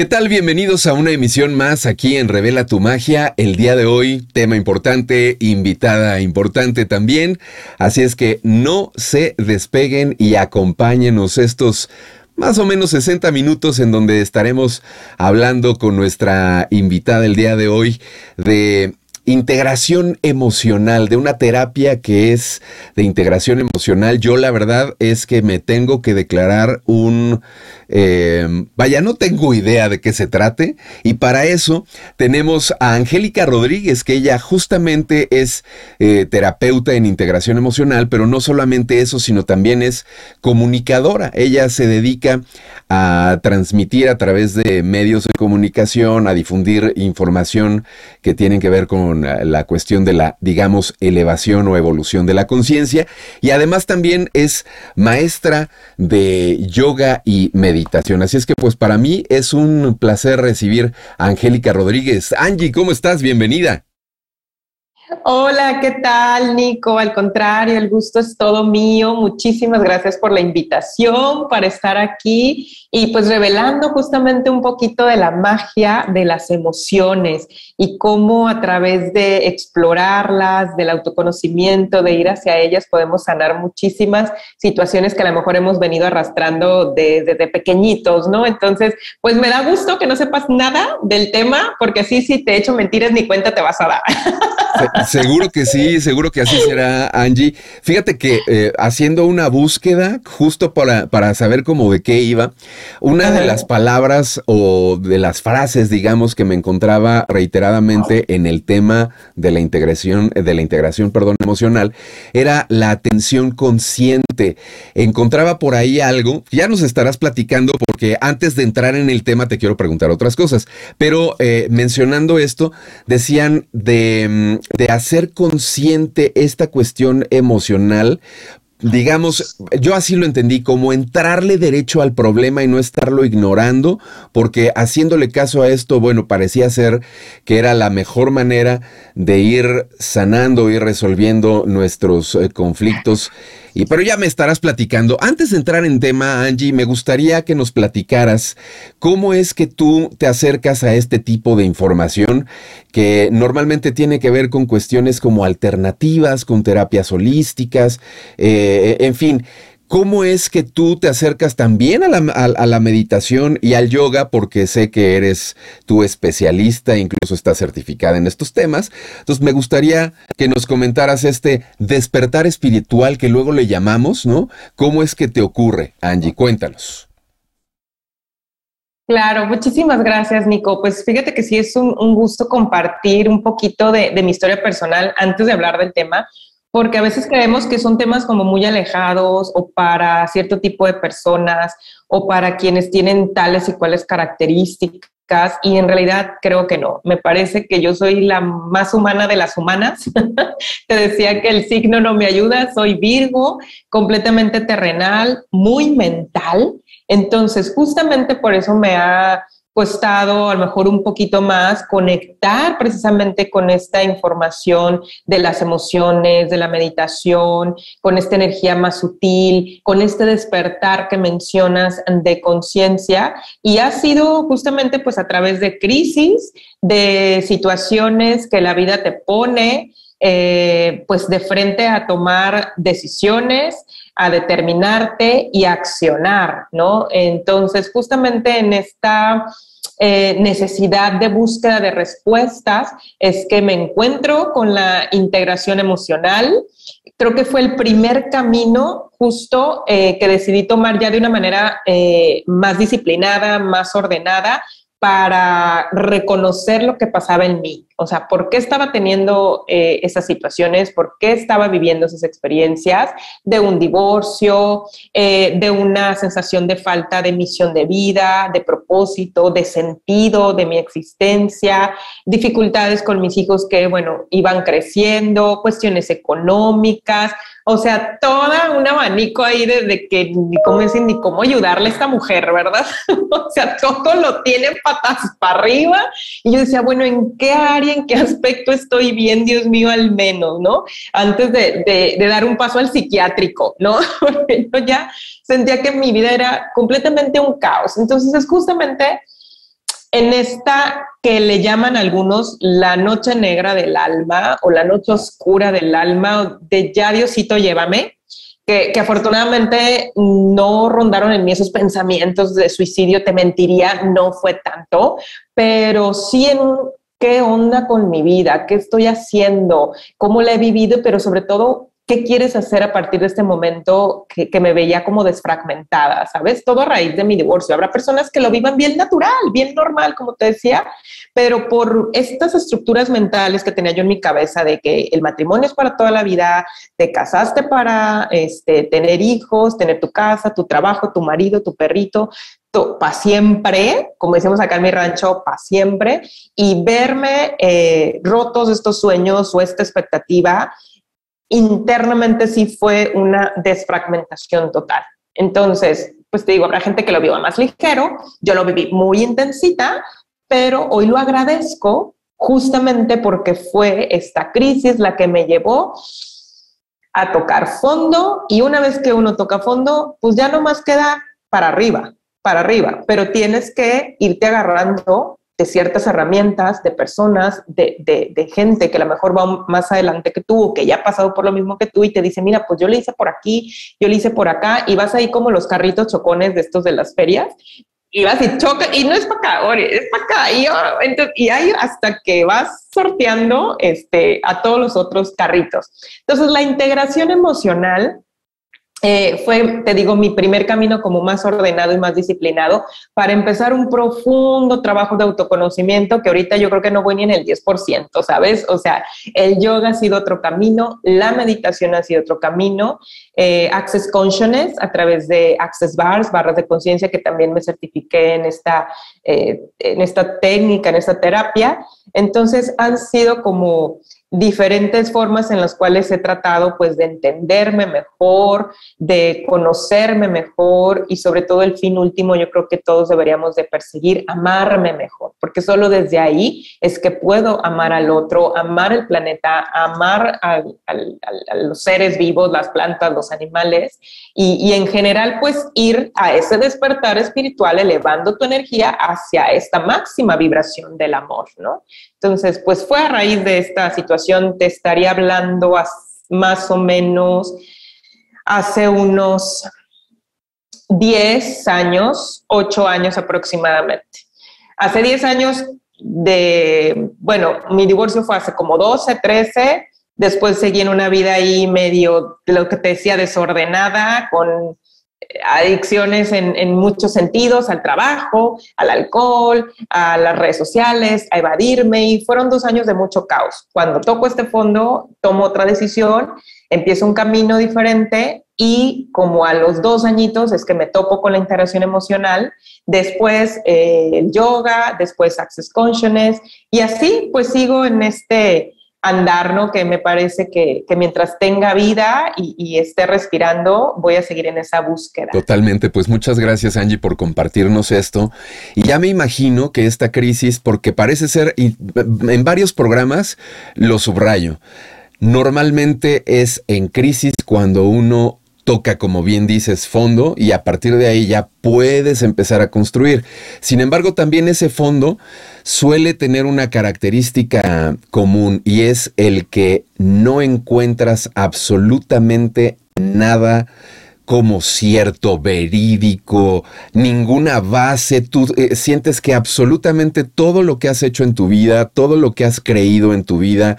¿Qué tal? Bienvenidos a una emisión más aquí en Revela tu Magia. El día de hoy, tema importante, invitada importante también. Así es que no se despeguen y acompáñenos estos más o menos 60 minutos en donde estaremos hablando con nuestra invitada el día de hoy de integración emocional, de una terapia que es de integración emocional. Yo la verdad es que me tengo que declarar un eh, vaya, no tengo idea de qué se trate. Y para eso tenemos a Angélica Rodríguez, que ella justamente es eh, terapeuta en integración emocional, pero no solamente eso, sino también es comunicadora. Ella se dedica a transmitir a través de medios de comunicación, a difundir información que tienen que ver con la cuestión de la, digamos, elevación o evolución de la conciencia. Y además también es maestra de yoga y meditación Así es que pues para mí es un placer recibir a Angélica Rodríguez. Angie, ¿cómo estás? Bienvenida. Hola, ¿qué tal, Nico? Al contrario, el gusto es todo mío. Muchísimas gracias por la invitación para estar aquí y pues revelando justamente un poquito de la magia de las emociones y cómo a través de explorarlas, del autoconocimiento, de ir hacia ellas, podemos sanar muchísimas situaciones que a lo mejor hemos venido arrastrando desde pequeñitos, ¿no? Entonces, pues me da gusto que no sepas nada del tema, porque así si te echo mentiras ni cuenta te vas a dar. Seguro que sí, seguro que así será, Angie. Fíjate que eh, haciendo una búsqueda justo para, para saber cómo de qué iba, una de las palabras o de las frases, digamos, que me encontraba reiteradamente en el tema de la integración, de la integración, perdón, emocional, era la atención consciente. Encontraba por ahí algo, ya nos estarás platicando porque antes de entrar en el tema te quiero preguntar otras cosas, pero eh, mencionando esto, decían de, mm, de hacer consciente esta cuestión emocional digamos, yo así lo entendí, como entrarle derecho al problema y no estarlo ignorando, porque haciéndole caso a esto, bueno, parecía ser que era la mejor manera de ir sanando, ir resolviendo nuestros eh, conflictos y, pero ya me estarás platicando. Antes de entrar en tema, Angie, me gustaría que nos platicaras cómo es que tú te acercas a este tipo de información que normalmente tiene que ver con cuestiones como alternativas, con terapias holísticas, eh, en fin. ¿Cómo es que tú te acercas también a la, meditación y al yoga? Porque sé que eres tu especialista, incluso estás certificada en estos temas. Entonces me gustaría que nos comentaras este despertar espiritual que luego le llamamos, ¿no? ¿Cómo es que te ocurre, Angie? Cuéntanos. Claro, muchísimas gracias, Nico. Pues fíjate que sí es un, gusto compartir un poquito de mi historia personal antes de hablar del tema porque a veces creemos que son temas como muy alejados o para cierto tipo de personas o para quienes tienen tales y cuales características y en realidad creo que no. Me parece que yo soy la más humana de las humanas. Te decía que el signo no me ayuda, soy Virgo, completamente terrenal, muy mental. Entonces, justamente por eso me ha costado a lo mejor un poquito más conectar precisamente con esta información de las emociones, de la meditación, con esta energía más sutil, con este despertar que mencionas de conciencia. Y ha sido justamente pues a través de crisis, de situaciones que la vida te pone eh, pues de frente a tomar decisiones, a determinarte y a accionar, ¿no? Entonces, justamente en esta eh, necesidad de búsqueda de respuestas es que me encuentro con la integración emocional. Creo que fue el primer camino justo eh, que decidí tomar ya de una manera más disciplinada, más ordenada, para reconocer lo que pasaba en mí. O sea, por qué estaba teniendo eh, esas situaciones, por qué estaba viviendo esas experiencias de un divorcio, eh, de una sensación de falta de misión de vida, de propósito, de sentido de mi existencia, dificultades con mis hijos que, bueno, iban creciendo, cuestiones económicas, o sea, toda un abanico ahí de, que ni cómo decir, ni cómo ayudarle a esta mujer, ¿verdad? o sea, todo lo tiene patas para arriba. Y yo decía, bueno, ¿en qué área, en qué aspecto estoy bien, Dios mío, al menos, ¿no? Antes de, de dar un paso al psiquiátrico, ¿no? Porque yo ya sentía que mi vida era completamente un caos. Entonces es justamente en esta que le llaman algunos la noche negra del alma o la noche oscura del alma de ya Diosito llévame, que, que, afortunadamente no rondaron en mí esos pensamientos de suicidio, te mentiría, no fue tanto, pero sí en qué onda con mi vida, qué estoy haciendo, cómo la he vivido, pero sobre todo ¿qué quieres hacer a partir de este momento que, me veía como desfragmentada? ¿Sabes? Todo a raíz de mi divorcio. Habrá personas que lo vivan bien natural, bien normal, como te decía, pero por estas estructuras mentales que tenía yo en mi cabeza de que el matrimonio es para toda la vida, te casaste para este, tener hijos, tener tu casa, tu trabajo, tu marido, tu perrito, para siempre, como decimos acá en mi rancho, para siempre, y verme eh, rotos estos sueños o esta expectativa internamente sí fue una desfragmentación total. Entonces, pues te digo, habrá gente que lo vio más ligero, yo lo viví muy intensita, pero hoy lo agradezco justamente porque fue esta crisis la que me llevó a tocar fondo y una vez que uno toca fondo, pues ya no más queda para arriba, para arriba, pero tienes que irte agarrando de ciertas herramientas, de personas, de, gente que a lo mejor va más adelante que tú que ya ha pasado por lo mismo que tú y te dice, mira, pues yo le hice por aquí, yo le hice por acá y vas ahí como los carritos chocones de estos de las ferias y vas y choca y no es para acá, es para acá y, oh, y ahí hasta que vas sorteando este, a todos los otros carritos. Entonces la integración emocional eh, fue, te digo, mi primer camino como más ordenado y más disciplinado para empezar un profundo trabajo de autoconocimiento que ahorita yo creo que no voy ni en el 10%, ¿sabes? O sea, el yoga ha sido otro camino, la meditación ha sido otro camino, eh, Access Consciousness a través de Access Bars, barras de conciencia, que también me certifiqué en esta, eh, en esta técnica, en esta terapia. Entonces han sido como diferentes formas en las cuales he tratado pues de entenderme mejor, de conocerme mejor y sobre todo el fin último yo creo que todos deberíamos de perseguir amarme mejor, porque solo desde ahí es que puedo amar al otro, amar el planeta, amar a, los seres vivos, las plantas, los animales y, y en general pues ir a ese despertar espiritual elevando tu energía hacia esta máxima vibración del amor, ¿no? Entonces, pues fue a raíz de esta situación, te estaría hablando más o menos hace unos 10 años, 8 años aproximadamente. Hace 10 años de, bueno, mi divorcio fue hace como 12, 13, después seguí en una vida ahí medio, lo que te decía, desordenada, con adicciones en, muchos sentidos, al trabajo, al alcohol, a las redes sociales, a evadirme y fueron dos años de mucho caos. Cuando toco este fondo, tomo otra decisión, empiezo un camino diferente y como a los dos añitos es que me topo con la integración emocional, después eh, el yoga, después Access Consciousness y así pues sigo en este andar, ¿no? Que me parece que, mientras tenga vida y, esté respirando, voy a seguir en esa búsqueda. Totalmente, pues muchas gracias Angie por compartirnos esto. Y ya me imagino que esta crisis, porque parece ser, y en varios programas lo subrayo, normalmente es en crisis cuando uno toca, como bien dices, fondo y a partir de ahí ya puedes empezar a construir. Sin embargo, también ese fondo suele tener una característica común y es el que no encuentras absolutamente nada como cierto, verídico, ninguna base. Tú eh, sientes que absolutamente todo lo que has hecho en tu vida, todo lo que has creído en tu vida,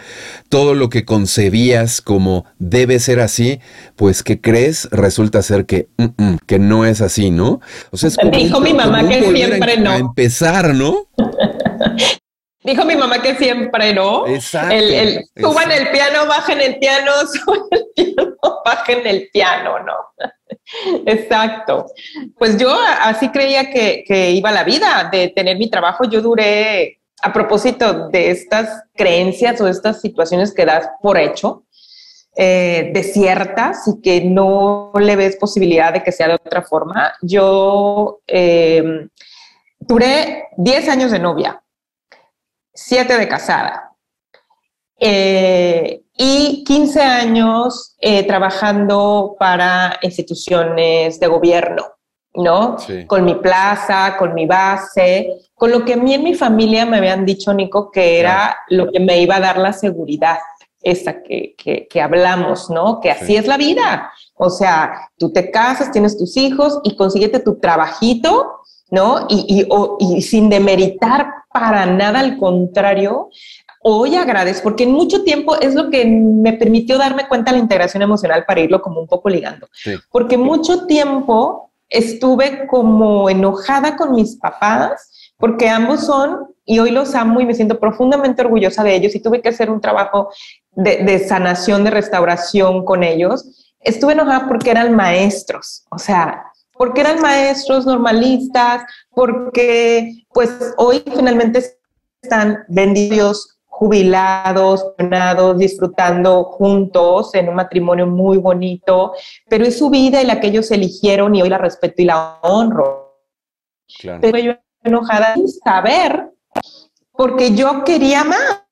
todo lo que concebías como debe ser así, pues que crees resulta ser que, mm, mm, que no es así, ¿no? O sea, Dijo mi mamá que siempre no. A empezar, ¿no? Dijo mi mamá que siempre, ¿no? Exacto. El, suban el piano, bajen el piano, suban el piano, bajen el piano, ¿no? Exacto. Pues yo así creía que, iba la vida, de tener mi trabajo. Yo duré, a propósito de estas creencias o estas situaciones que das por hecho, eh, desiertas y que no le ves posibilidad de que sea de otra forma. Yo eh, duré 10 años de novia siete de casada. Eh, y 15 años eh, trabajando para instituciones de gobierno. ¿no? Con mi plaza, con mi base, con lo que a mí en mi familia me habían dicho, Nico, que era lo que me iba a dar la seguridad, esa que, que, hablamos, ¿no? Que así es la vida. O sea, tú te casas, tienes tus hijos y consíguete tu trabajito, ¿no? Y, y, y sin demeritar para nada, al contrario, hoy agradezco, porque en mucho tiempo es lo que me permitió darme cuenta de la integración emocional para irlo como un poco ligando. Porque mucho tiempo estuve como enojada con mis papás porque ambos son, y hoy los amo y me siento profundamente orgullosa de ellos y tuve que hacer un trabajo de, sanación, de restauración con ellos. Estuve enojada porque eran maestros, o sea, porque eran maestros normalistas, porque pues hoy finalmente están vendidos jubilados, disfrutando juntos en un matrimonio muy bonito, pero es su vida y la que ellos eligieron y hoy la respeto y la honro. Pero yo enojada sin saber, porque yo quería más,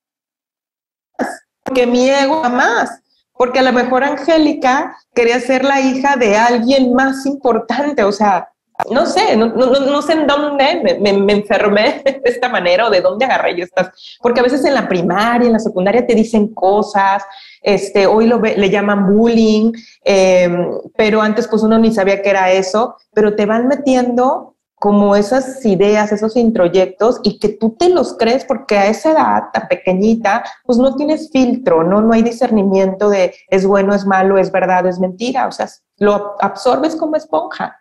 porque mi ego más, porque a lo mejor Angélica quería ser la hija de alguien más importante, o sea, no sé, no, sé en dónde me, me, enfermé de esta manera o de dónde agarré yo estas, porque a veces en la primaria, en la secundaria te dicen cosas, este, hoy lo le llaman bullying, em, pero antes pues uno ni sabía que era eso, pero te van metiendo como esas ideas, esos introyectos y que tú te los crees porque a esa edad tan pequeñita, pues no tienes filtro, ¿no? No hay discernimiento de es bueno, es malo, es verdad, es mentira, o sea, lo absorbes como esponja.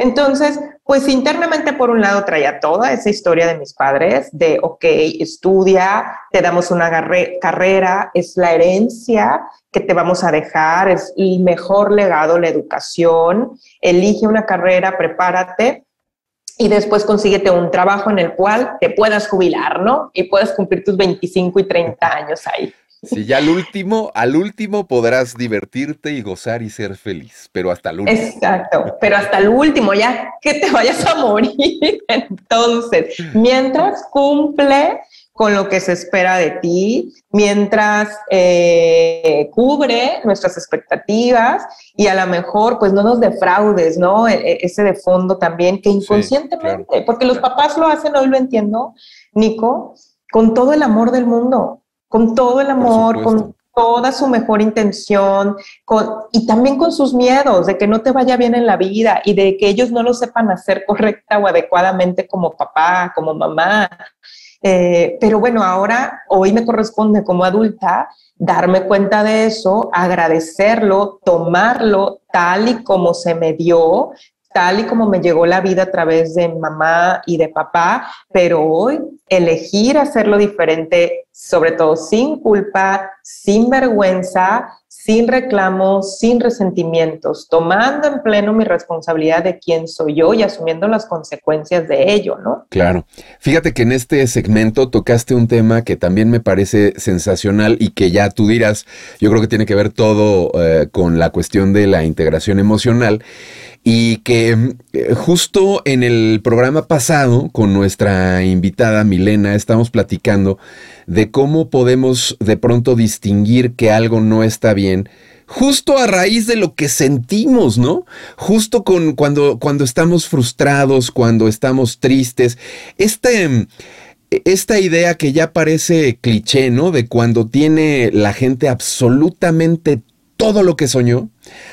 Entonces, pues internamente por un lado traía toda esa historia de mis padres, de, ok, estudia, te damos una carrera, es la herencia que te vamos a dejar, es el mejor legado, la educación, elige una carrera, prepárate y después consíguete un trabajo en el cual te puedas jubilar, ¿no? Y puedas cumplir tus 25 y 30 años ahí. Sí, ya al último, al último podrás divertirte y gozar y ser feliz, pero hasta el último. Exacto, pero hasta el último, ya que te vayas a morir. Entonces, mientras cumple con lo que se espera de ti, mientras eh, cubre nuestras expectativas y a lo mejor pues no nos defraudes, ¿no? E, e, ese de fondo también, que inconscientemente, porque los papás lo hacen, hoy lo entiendo, Nico, con todo el amor del mundo con todo el amor, con toda su mejor intención, con, y también con sus miedos de que no te vaya bien en la vida y de que ellos no lo sepan hacer correcta o adecuadamente como papá, como mamá. Eh, pero bueno, ahora, hoy me corresponde como adulta darme cuenta de eso, agradecerlo, tomarlo tal y como se me dio, tal y como me llegó la vida a través de mamá y de papá, pero hoy elegir hacerlo diferente, sobre todo sin culpa, sin vergüenza, sin reclamos, sin resentimientos, tomando en pleno mi responsabilidad de quién soy yo y asumiendo las consecuencias de ello, ¿no? Claro. Fíjate que en este segmento tocaste un tema que también me parece sensacional y que ya tú dirás, yo creo que tiene que ver todo eh, con la cuestión de la integración emocional y que eh, justo en el programa pasado con nuestra invitada Milena estamos platicando de cómo podemos de pronto distinguir que algo no está bien justo a raíz de lo que sentimos, ¿no? Justo con cuando, cuando estamos frustrados, cuando estamos tristes. Este, esta idea que ya parece cliché, ¿no? De cuando tiene la gente absolutamente todo lo que soñó,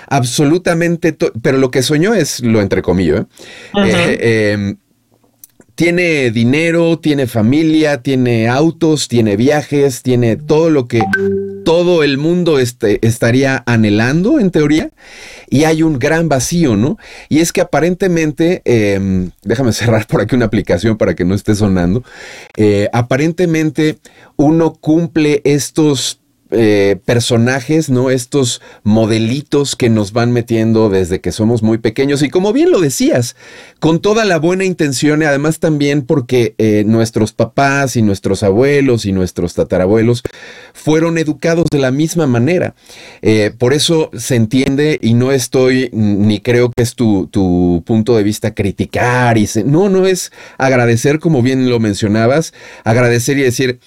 absolutamente, pero lo que soñó es lo entre comillas. ¿eh? Eh, em, tiene dinero, tiene familia, tiene autos, tiene viajes, tiene todo lo que todo el mundo este, estaría anhelando en teoría y hay un gran vacío, ¿no? Y es que aparentemente, em, déjame cerrar por aquí una aplicación para que no esté sonando, eh, aparentemente uno cumple estos eh, personajes, ¿no? Estos modelitos que nos van metiendo desde que somos muy pequeños. Y como bien lo decías, con toda la buena intención y además también porque eh, nuestros papás y nuestros abuelos y nuestros tatarabuelos fueron educados de la misma manera. Eh, por eso se entiende y no estoy, ni creo que es tu, tu punto de vista criticar y no, no es agradecer como bien lo mencionabas, agradecer y decir,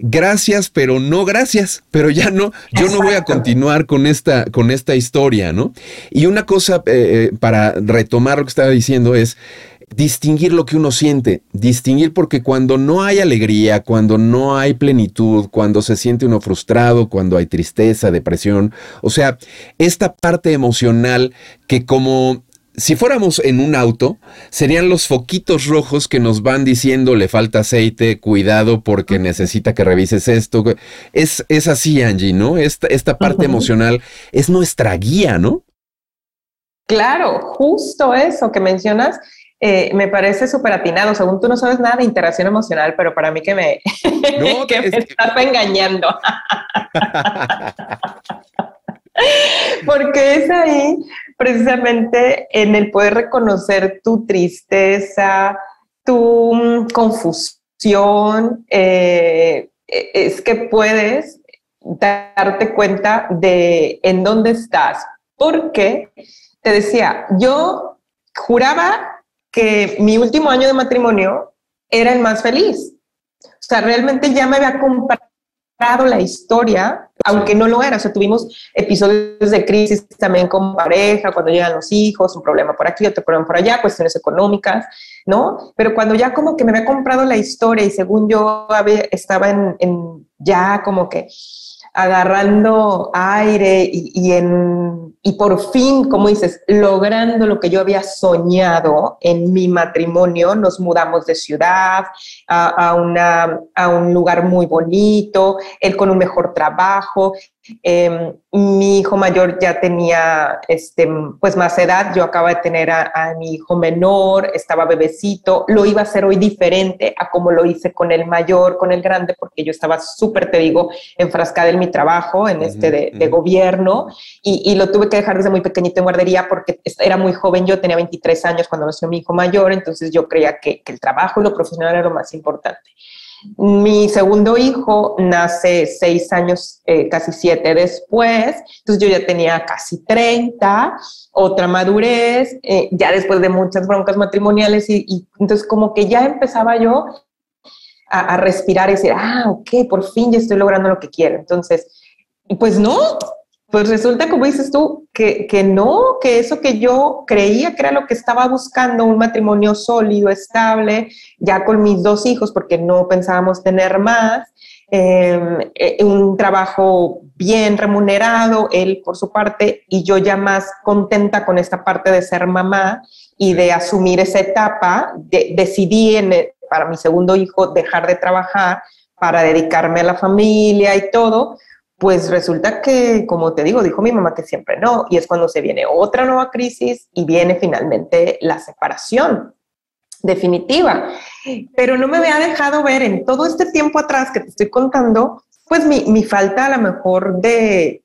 gracias, pero no gracias, pero ya no, yo no voy a continuar con esta, con esta historia, ¿no? Y una cosa eh, eh, para retomar lo que estaba diciendo es, distinguir lo que uno siente, distinguir porque cuando no hay alegría, cuando no hay plenitud, cuando se siente uno frustrado, cuando hay tristeza, depresión, o sea, esta parte emocional que como si fuéramos en un auto, serían los foquitos rojos que nos van diciendo le falta aceite, cuidado porque necesita que revises esto. Es, es así, Angie, ¿no? Esta, esta parte emocional es nuestra guía, ¿no? Claro, justo eso que mencionas eh, me parece súper atinado. Según tú no sabes nada de interacción emocional, pero para mí que me, que me estás engañando. Porque es ahí precisamente en el poder reconocer tu tristeza, tu mm, confusión, eh, e, es que puedes darte cuenta de en dónde estás. Porque te decía, yo juraba que mi último año de matrimonio era el más feliz. O sea, realmente ya me había comprado la historia, aunque no lo era. O sea, tuvimos episodios de crisis también con pareja, cuando llegan los hijos, un problema por aquí, otro problema por allá, cuestiones económicas, ¿no? Pero cuando ya como que me había comprado la historia y según yo estaba en, en ya como que agarrando aire y, en, y por fin, como dices, logrando lo que yo había soñado en mi matrimonio, nos mudamos de ciudad a, una, a un lugar muy bonito, él con un mejor trabajo, Em, mi hijo mayor ya tenía este, pues más edad, yo acaba de tener a, mi hijo menor, estaba bebecito, lo iba a hacer hoy diferente a como lo hice con el mayor, con el grande, porque yo estaba súper, te digo, enfrascada en mi trabajo, en este de, gobierno, y, lo tuve que dejar desde muy pequeñito en guardería porque era muy joven, yo tenía 23 años cuando nació mi hijo mayor, entonces yo creía que, que el trabajo y lo profesional era lo más importante. Mi segundo hijo nace seis años, eh, casi siete después, entonces yo ya tenía casi 30, otra madurez, eh, ya después de muchas broncas matrimoniales y, entonces como que ya empezaba yo a, a, respirar y decir, ah, ok, por fin ya estoy logrando lo que quiero. Entonces, pues no, pues resulta, como dices tú, que, que, no, que eso que yo creía que era lo que estaba buscando, un matrimonio sólido, estable, ya con mis dos hijos, porque no pensábamos tener más, em, eh, un trabajo bien remunerado, él por su parte, y yo ya más contenta con esta parte de ser mamá y de asumir esa etapa, decidí en, para mi segundo hijo dejar de trabajar para dedicarme a la familia y todo, pues resulta que, como te digo, dijo mi mamá que siempre no, y es cuando se viene otra nueva crisis y viene finalmente la separación definitiva. Pero no me había dejado ver en todo este tiempo atrás que te estoy contando, pues mi, falta a lo mejor de,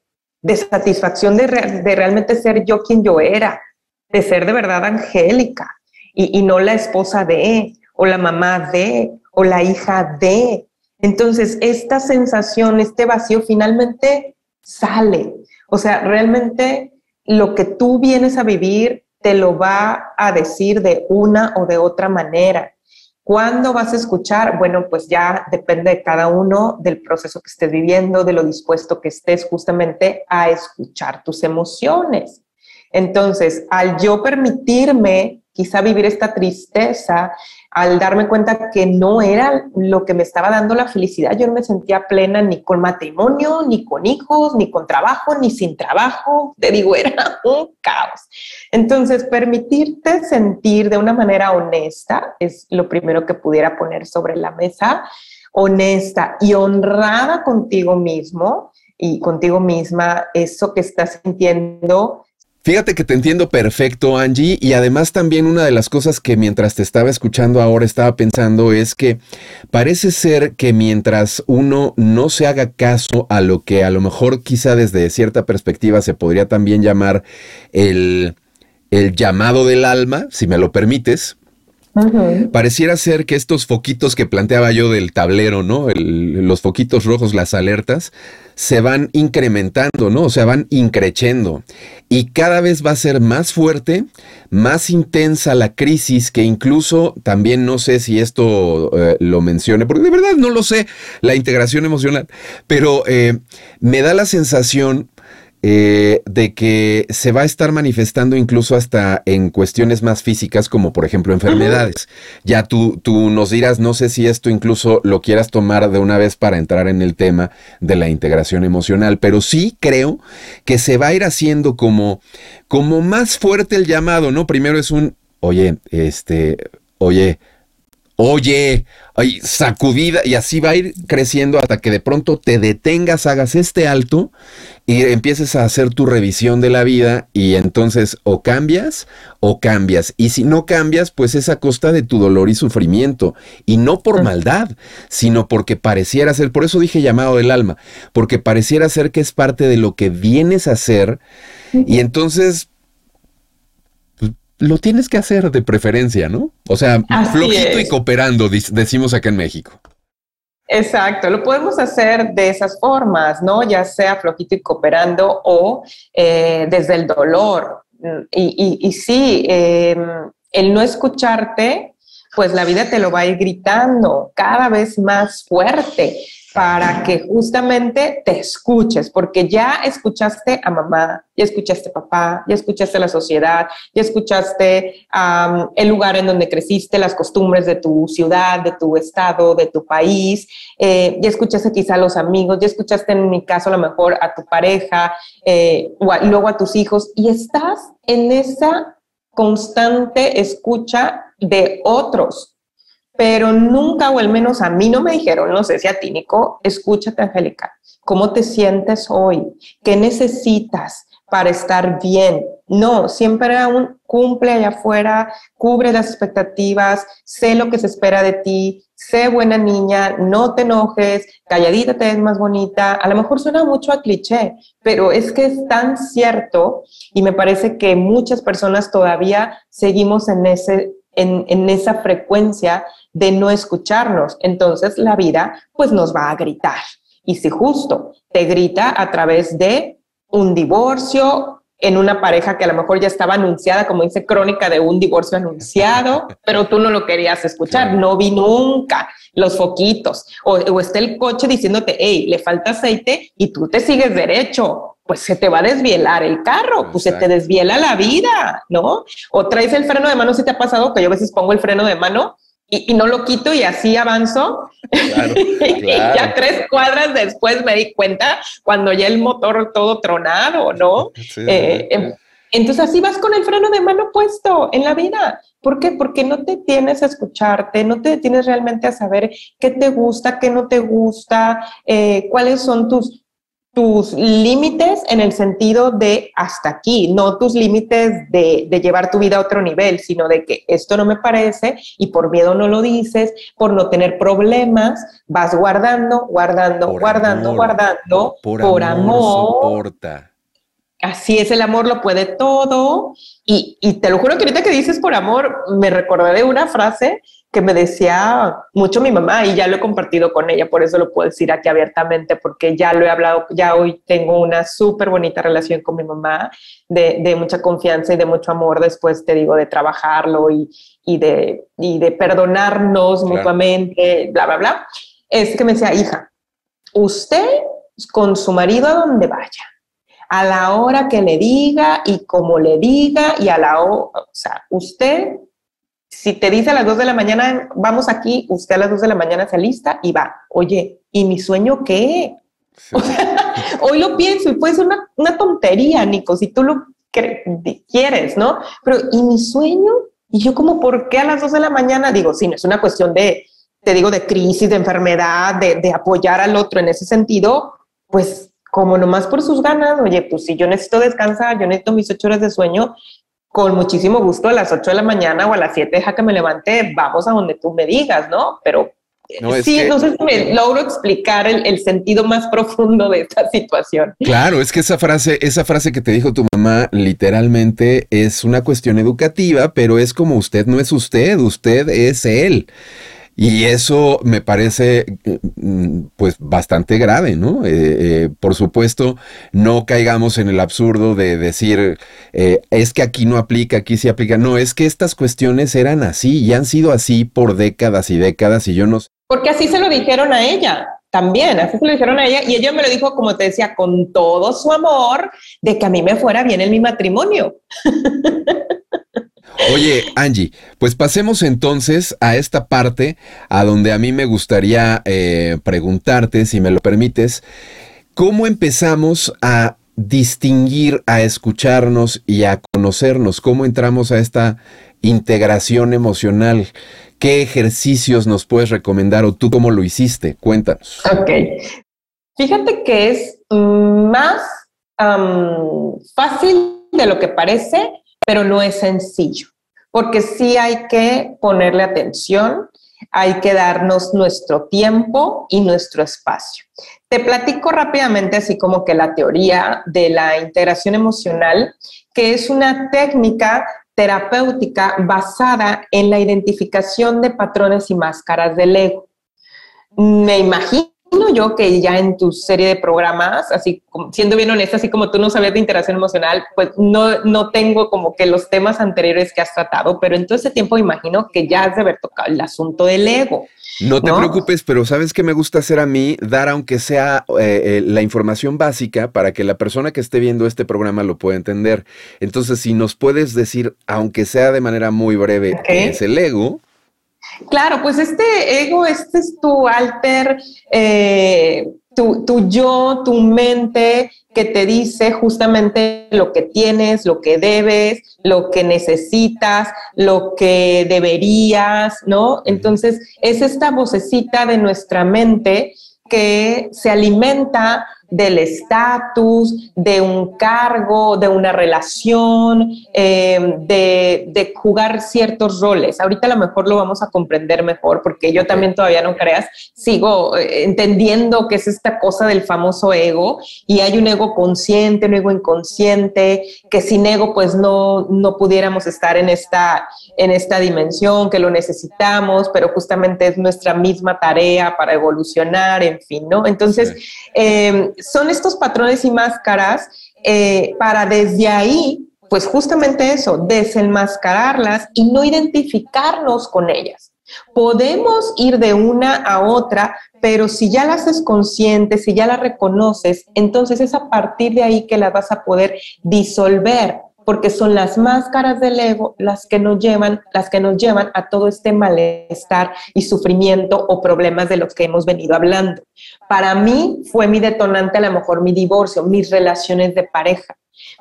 satisfacción de, de, realmente ser yo quien yo era, de ser de verdad angélica y, y no la esposa de, o la mamá de, o la hija de, entonces, esta sensación, este vacío finalmente sale. O sea, realmente lo que tú vienes a vivir te lo va a decir de una o de otra manera. ¿Cuándo vas a escuchar? Bueno, pues ya depende de cada uno, del proceso que estés viviendo, de lo dispuesto que estés justamente a escuchar tus emociones. Entonces, al yo permitirme quizá vivir esta tristeza, al darme cuenta que no era lo que me estaba dando la felicidad, yo no me sentía plena ni con matrimonio, ni con hijos, ni con trabajo, ni sin trabajo, te digo, era un caos. Entonces, permitirte sentir de una manera honesta es lo primero que pudiera poner sobre la mesa, honesta y honrada contigo mismo y contigo misma, eso que estás sintiendo Fíjate que te entiendo perfecto, Angie, y además también una de las cosas que mientras te estaba escuchando ahora estaba pensando es que parece ser que mientras uno no se haga caso a lo que a lo mejor quizá desde cierta perspectiva se podría también llamar el, el llamado del alma, si me lo permites, Pareciera ser que estos foquitos que planteaba yo del tablero, ¿no? los foquitos rojos, las alertas, se van incrementando, ¿no? O sea, van increciendo. Y cada vez va a ser más fuerte, más intensa la crisis, que incluso también no sé si esto eh, lo mencione, porque de verdad no lo sé, la integración emocional, pero eh, me da la sensación eh, de que se va a estar manifestando incluso hasta en cuestiones más físicas, como por ejemplo enfermedades. Ya tú, tú nos dirás, no sé si esto incluso lo quieras tomar de una vez para entrar en el tema de la integración emocional, pero sí creo que se va a ir haciendo como, como más fuerte el llamado, ¿no? Primero es un, oye, este, oye, oye, ay, sacudida, y así va a ir creciendo hasta que de pronto te detengas, hagas este alto y empieces a hacer tu revisión de la vida y entonces o cambias o cambias. Y si no cambias, pues es a costa de tu dolor y sufrimiento. Y no por maldad, sino porque pareciera ser, por eso dije llamado del alma, porque pareciera ser que es parte de lo que vienes a hacer. Y entonces lo tienes que hacer de preferencia, ¿no? O sea, flojito y cooperando, decimos acá en México. Exacto, lo podemos hacer de esas formas, ¿no? Ya sea flojito y cooperando o eh, desde el dolor. Y, y, sí, em, el no escucharte, pues la vida te lo va a ir gritando cada vez más fuerte para que justamente te escuches, porque ya escuchaste a mamá, ya escuchaste a papá, ya escuchaste a la sociedad, ya escuchaste el lugar en donde creciste, las costumbres de tu ciudad, de tu estado, de tu país, eh, ya escuchaste quizá a los amigos, ya escuchaste en mi caso a lo mejor a tu pareja, eh, y luego a tus hijos, y estás en esa constante escucha de otros, pero nunca, o al menos a mí no me dijeron, no sé si a escúchate, Angélica, ¿cómo te sientes hoy? ¿Qué necesitas para estar bien? No, siempre un cumple allá afuera, cubre las expectativas, sé lo que se espera de ti, sé buena niña, no te enojes, calladita te ves más bonita. A lo mejor suena mucho a cliché, pero es que es tan cierto y me parece que muchas personas todavía seguimos en ese en, en, esa frecuencia de no escucharnos. Entonces la vida pues nos va a gritar. Y si justo te grita a través de un divorcio, en una pareja que a lo mejor ya estaba anunciada, como dice crónica de un divorcio anunciado, pero tú no lo querías escuchar, no vi nunca los foquitos, o, o está el coche diciéndote, hey, le falta aceite y tú te sigues derecho, pues se te va a desvielar el carro, pues se te desviela la vida, ¿no? O traes el freno de mano, si te ha pasado que yo a veces pongo el freno de mano y, no lo quito y así avanzo. y ya tres cuadras después me di cuenta cuando ya el motor todo tronado, ¿no? Eh, em, entonces así vas con el freno de mano puesto en la vida. ¿Por qué? Porque no te tienes a escucharte, no te tienes realmente a saber qué te gusta, qué no te gusta, eh, cuáles son tus, tus límites en el sentido de hasta aquí, no tus límites de, llevar tu vida a otro nivel, sino de que esto no me parece y por miedo no lo dices, por no tener problemas, vas guardando, guardando, guardando, guardando, por, amor. Así es, el amor lo puede todo. Y, y te lo juro que ahorita que dices por amor, me recordé de una frase que me decía mucho mi mamá y ya lo he compartido con ella, por eso lo puedo decir aquí abiertamente, porque ya lo he hablado, ya hoy tengo una súper bonita relación con mi mamá, de, de, mucha confianza y de mucho amor después, te digo, de trabajarlo y, y de, y de perdonarnos mutuamente, bla, bla, bla. Es que me decía, hija, usted con su marido a donde vaya, a la hora que le diga y como le diga y a la hora, o sea, usted si te dice a las 2 de la mañana, vamos aquí, usted a las 2 de la mañana se alista y va, oye, ¿y mi sueño qué? hoy lo pienso y puede ser una, una tontería, Nico, si tú lo quieres, ¿no? Pero ¿y mi sueño? Y yo como, ¿por qué a las 2 de la mañana? Digo, sí, no es una cuestión de, te digo, de crisis, de enfermedad, de, de apoyar al otro en ese sentido, pues como nomás por sus ganas, oye, pues si yo necesito descansar, yo necesito mis ocho horas de sueño, con muchísimo gusto a las 8 de la mañana o a las 7 deja que me levante, vamos a donde tú me digas, ¿no? Pero sí, no sé si me logro explicar el, sentido más profundo de esta situación. Claro, es que esa frase, esa frase que te dijo tu mamá, literalmente es una cuestión educativa, pero es como usted no es usted, usted es él. Y eso me parece mm, pues bastante grave, ¿no? Eh, eh, por supuesto, no caigamos en el absurdo de decir, eh, es que aquí no aplica, aquí sí aplica. No, es que estas cuestiones eran así y han sido así por décadas y décadas y yo no... Porque así se lo dijeron a ella también, así se lo dijeron a ella y ella me lo dijo, como te decía, con todo su amor de que a mí me fuera bien en mi matrimonio. Oye, Angie, pues pasemos entonces a esta parte a donde a mí me gustaría eh, preguntarte, si me lo permites, ¿cómo empezamos a distinguir, a escucharnos y a conocernos? ¿Cómo entramos a esta integración emocional? ¿Qué ejercicios nos puedes recomendar o tú cómo lo hiciste? Cuéntanos. Ok. Fíjate que es más fácil de lo que parece pero no es sencillo, porque sí hay que ponerle atención, hay que darnos nuestro tiempo y nuestro espacio. Te platico rápidamente así como que la teoría de la integración emocional, que es una técnica terapéutica basada en la identificación de patrones y máscaras del ego. Me imagino yo que ya en tu serie de programas, así siendo bien honesta, así como tú no sabías de interacción emocional, pues no, no tengo como que los temas anteriores que has tratado, pero en todo ese tiempo imagino que ya has de haber tocado el asunto del ego. No te preocupes, pero ¿sabes qué me gusta hacer a mí? Dar aunque sea eh, eh, la información básica para que la persona que esté viendo este programa lo pueda entender. Entonces, si nos puedes decir, aunque sea de manera muy breve, qué es el ego, Claro, pues este ego, este es tu alter, eh, tu, tu, yo, tu mente que te dice justamente lo que tienes, lo que debes, lo que necesitas, lo que deberías, ¿no? Entonces, es esta vocecita de nuestra mente que se alimenta del estatus, de un cargo, de una relación, eh, de, jugar ciertos roles. Ahorita a lo mejor lo vamos a comprender mejor porque yo también todavía no creas, sigo eh, entendiendo que es esta cosa del famoso ego y hay un ego consciente, un ego inconsciente, que sin ego pues no, no pudiéramos estar en esta, en esta dimensión, que lo necesitamos, pero justamente es nuestra misma tarea para evolucionar, en fin, ¿no? Entonces, eh, son estos patrones y máscaras eh, para desde ahí, pues justamente eso, desenmascararlas y no identificarnos con ellas. Podemos ir de una a otra, pero si ya las haces conscientes, si ya las reconoces, entonces es a partir de ahí que las vas a poder disolver porque son las máscaras del ego las que nos llevan, las que nos llevan a todo este malestar y sufrimiento o problemas de los que hemos venido hablando. Para mí fue mi detonante a lo mejor mi divorcio, mis relaciones de pareja.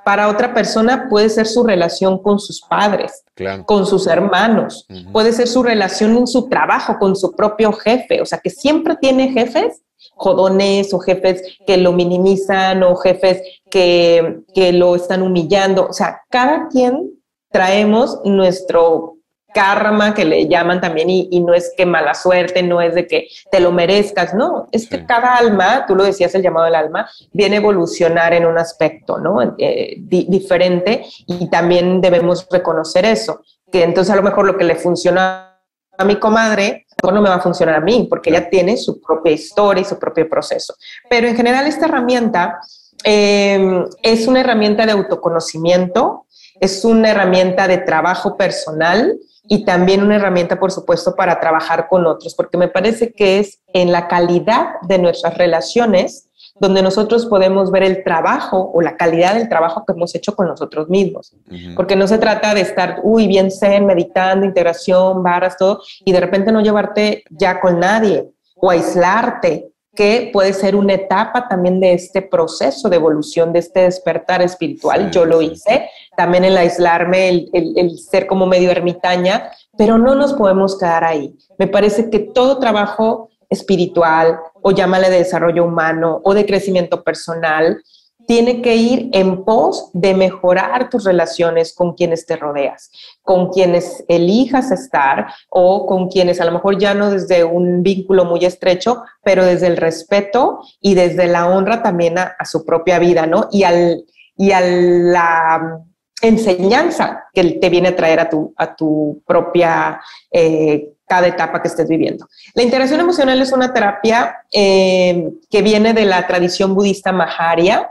Para otra persona puede ser su relación con sus padres, con sus hermanos, puede ser su relación en su trabajo, con su propio jefe, o sea que siempre tiene jefes jodones o jefes que lo minimizan o jefes que, que lo están humillando. O sea, cada quien traemos nuestro karma que le llaman también y, no es que mala suerte, no es de que te lo merezcas, no, es que cada alma, tú lo decías, el llamado del alma, viene a evolucionar en un aspecto, ¿no? Eh, diferente y también debemos reconocer eso, que entonces a lo mejor lo que le funciona a mi comadre no me va a funcionar a mí, porque ella tiene su propia historia y su propio proceso. Pero en general esta herramienta eh, es una herramienta de autoconocimiento, es una herramienta de trabajo personal y también una herramienta, por supuesto, para trabajar con otros, porque me parece que es en la calidad de nuestras relaciones donde nosotros podemos ver el trabajo o la calidad del trabajo que hemos hecho con nosotros mismos. Porque no se trata de estar, uy, bien zen, meditando, integración, barras, todo, y de repente no llevarte ya con nadie o aislarte, que puede ser una etapa también de este proceso de evolución, de este despertar espiritual. Yo lo hice, también el aislarme, el, el ser como medio ermitaña, pero no nos podemos quedar ahí. Me parece que todo trabajo espiritual o llámale de desarrollo humano o de crecimiento personal, tiene que ir en pos de mejorar tus relaciones con quienes te rodeas, con quienes elijas estar o con quienes a lo mejor ya no desde un vínculo muy estrecho, pero desde el respeto y desde la honra también a, su propia vida, ¿no? Y, al, y a la enseñanza que te viene a traer a tu, a tu propia eh, cada etapa que estés viviendo. La integración emocional es una terapia eh, que viene de la tradición budista Maharya.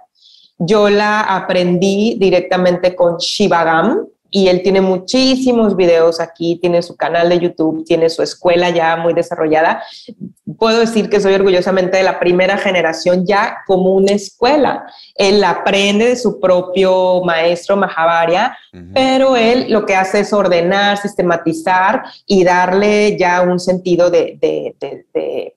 Yo la aprendí directamente con Shivagam, y él tiene muchísimos videos aquí, tiene su canal de YouTube, tiene su escuela ya muy desarrollada. Puedo decir que soy orgullosamente de la primera generación ya como una escuela. Él aprende de su propio maestro Mahavarya, pero él lo que hace es ordenar, sistematizar y darle ya un sentido de, de, de de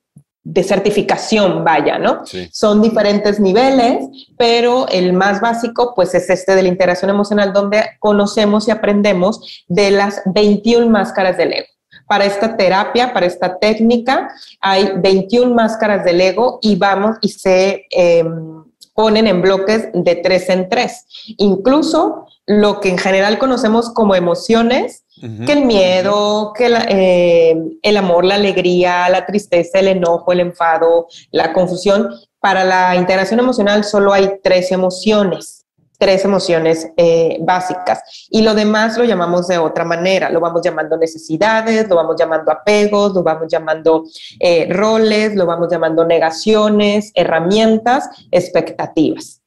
certificación, vaya, ¿no? Son diferentes niveles, pero el más básico, pues es este de la integración emocional, donde conocemos y aprendemos de las 21 máscaras del ego. Para esta terapia, para esta técnica, hay 21 máscaras del ego y vamos y se em, ponen en bloques de tres en tres. Incluso lo que en general conocemos como emociones, que el miedo, que eh, el amor, la alegría, la tristeza, el enojo, el enfado, la confusión. Para la integración emocional solo hay tres emociones, tres emociones eh, básicas. Y lo demás lo llamamos de otra manera. Lo vamos llamando necesidades, lo vamos llamando apegos, lo vamos llamando eh, roles, lo vamos llamando negaciones, herramientas, expectativas.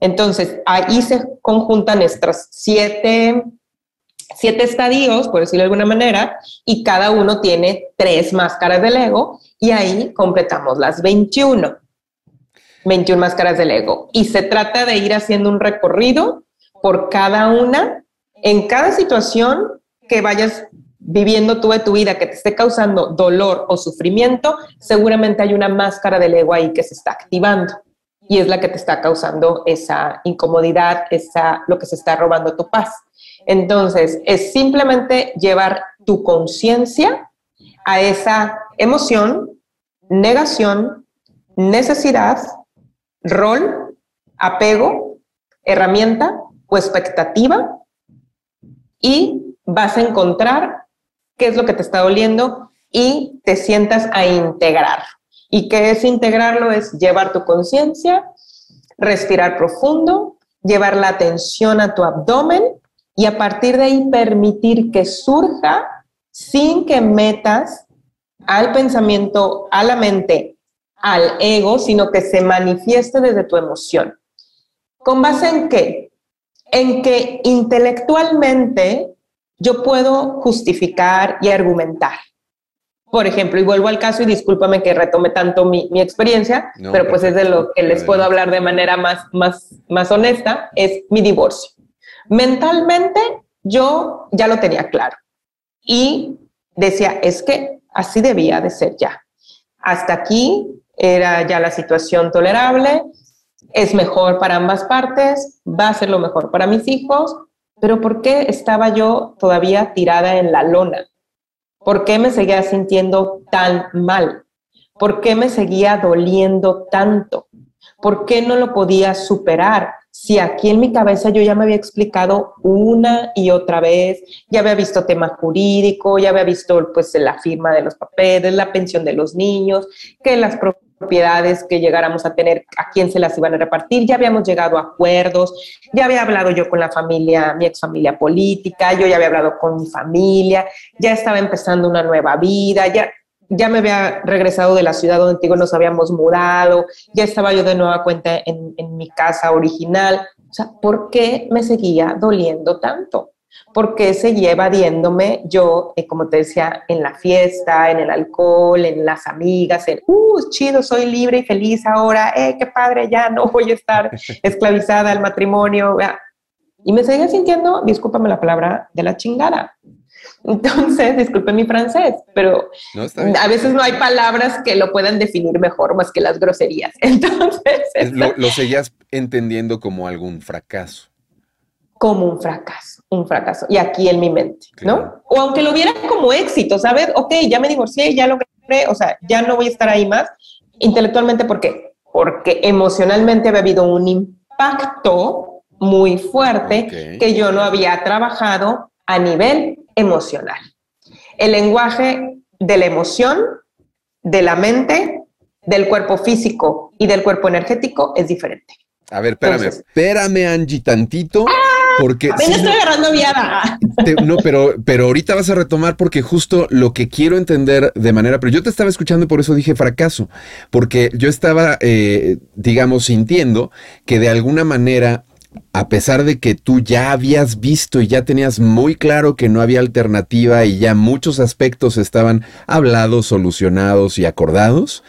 Entonces, ahí se conjuntan nuestras siete siete estadios, por decirlo de alguna manera, y cada uno tiene tres máscaras del ego y ahí completamos las 21. 21 máscaras del ego. Y se trata de ir haciendo un recorrido por cada una, en cada situación que vayas viviendo tú de tu vida que te esté causando dolor o sufrimiento, seguramente hay una máscara del ego ahí que se está activando y es la que te está causando esa incomodidad, esa lo que se está robando tu paz. Entonces, es simplemente llevar tu conciencia a esa emoción, negación, necesidad, rol, apego, herramienta o expectativa y vas a encontrar qué es lo que te está doliendo y te sientas a integrar. ¿Y qué es integrarlo? Es llevar tu conciencia, respirar profundo, llevar la atención a tu abdomen y a partir de ahí permitir que surja sin que metas al pensamiento, a la mente, al ego, sino que se manifieste desde tu emoción. ¿Con base en qué? En que intelectualmente yo puedo justificar y argumentar. Por ejemplo, y vuelvo al caso y discúlpame que retome tanto mi, experiencia, pero pues es de lo que les puedo hablar de manera más, más, más honesta, es mi divorcio. Mentalmente yo ya lo tenía claro y decía, es que así debía de ser ya. Hasta aquí era ya la situación tolerable, es mejor para ambas partes, va a ser lo mejor para mis hijos, pero ¿por qué estaba yo todavía tirada en la lona? ¿Por qué me seguía sintiendo tan mal? ¿Por qué me seguía doliendo tanto? ¿Por qué no lo podía superar? Si aquí en mi cabeza yo ya me había explicado una y otra vez, ya había visto tema jurídico, ya había visto pues la firma de los papeles, la pensión de los niños, que las propiedades que llegáramos a tener, a quién se las iban a repartir, ya habíamos llegado a acuerdos, ya había hablado yo con la familia, mi ex familia política, yo ya había hablado con mi familia, ya estaba empezando una nueva vida, ya ya me había regresado de la ciudad donde nos habíamos mudado, ya estaba yo de nueva cuenta en, mi casa original. O sea, ¿por qué me seguía doliendo tanto? ¿Por qué seguía evadiéndome yo, eh, como te decía, en la fiesta, en el alcohol, en las amigas, en, uh, chido, soy libre y feliz ahora, eh, qué padre, ya no voy a estar esclavizada al matrimonio. Y me seguía sintiendo, discúlpame la palabra, de la chingada. Entonces, disculpe mi francés, pero a veces no hay palabras que lo puedan definir mejor más que las groserías. Entonces, lo, seguías entendiendo como algún fracaso. Como un fracaso, un fracaso. Y aquí en mi mente, ¿no? O aunque lo viera como éxito, ¿sabes? Ok, ya me divorcié, ya lo logré, o sea, ya no voy a estar ahí más. Intelectualmente, ¿por qué? Porque emocionalmente había habido un impacto muy fuerte que yo no había trabajado a nivel emocional. El lenguaje de la emoción, de la mente, del cuerpo físico y del cuerpo energético es diferente. A ver, espérame, espérame, Angie, tantito. Porque sí, estoy agarrando viada. no, pero, pero ahorita vas a retomar porque justo lo que quiero entender de manera, pero yo te estaba escuchando y por eso dije fracaso, porque yo estaba, eh, digamos, sintiendo que de alguna manera a pesar de que tú ya habías visto y ya tenías muy claro que no había alternativa y ya muchos aspectos estaban hablados, solucionados y acordados,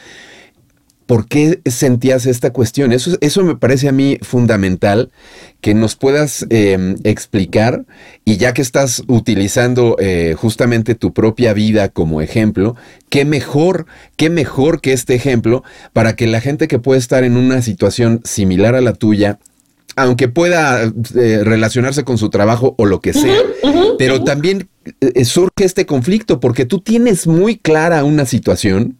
¿por qué sentías esta cuestión? Eso, eso me parece a mí fundamental que nos puedas em, explicar y ya que estás utilizando eh, justamente tu propia vida como ejemplo, qué mejor, qué mejor que este ejemplo para que la gente que puede estar en una situación similar a la tuya aunque pueda eh, relacionarse con su trabajo o lo que sea, pero también eh, surge este conflicto porque tú tienes muy clara una situación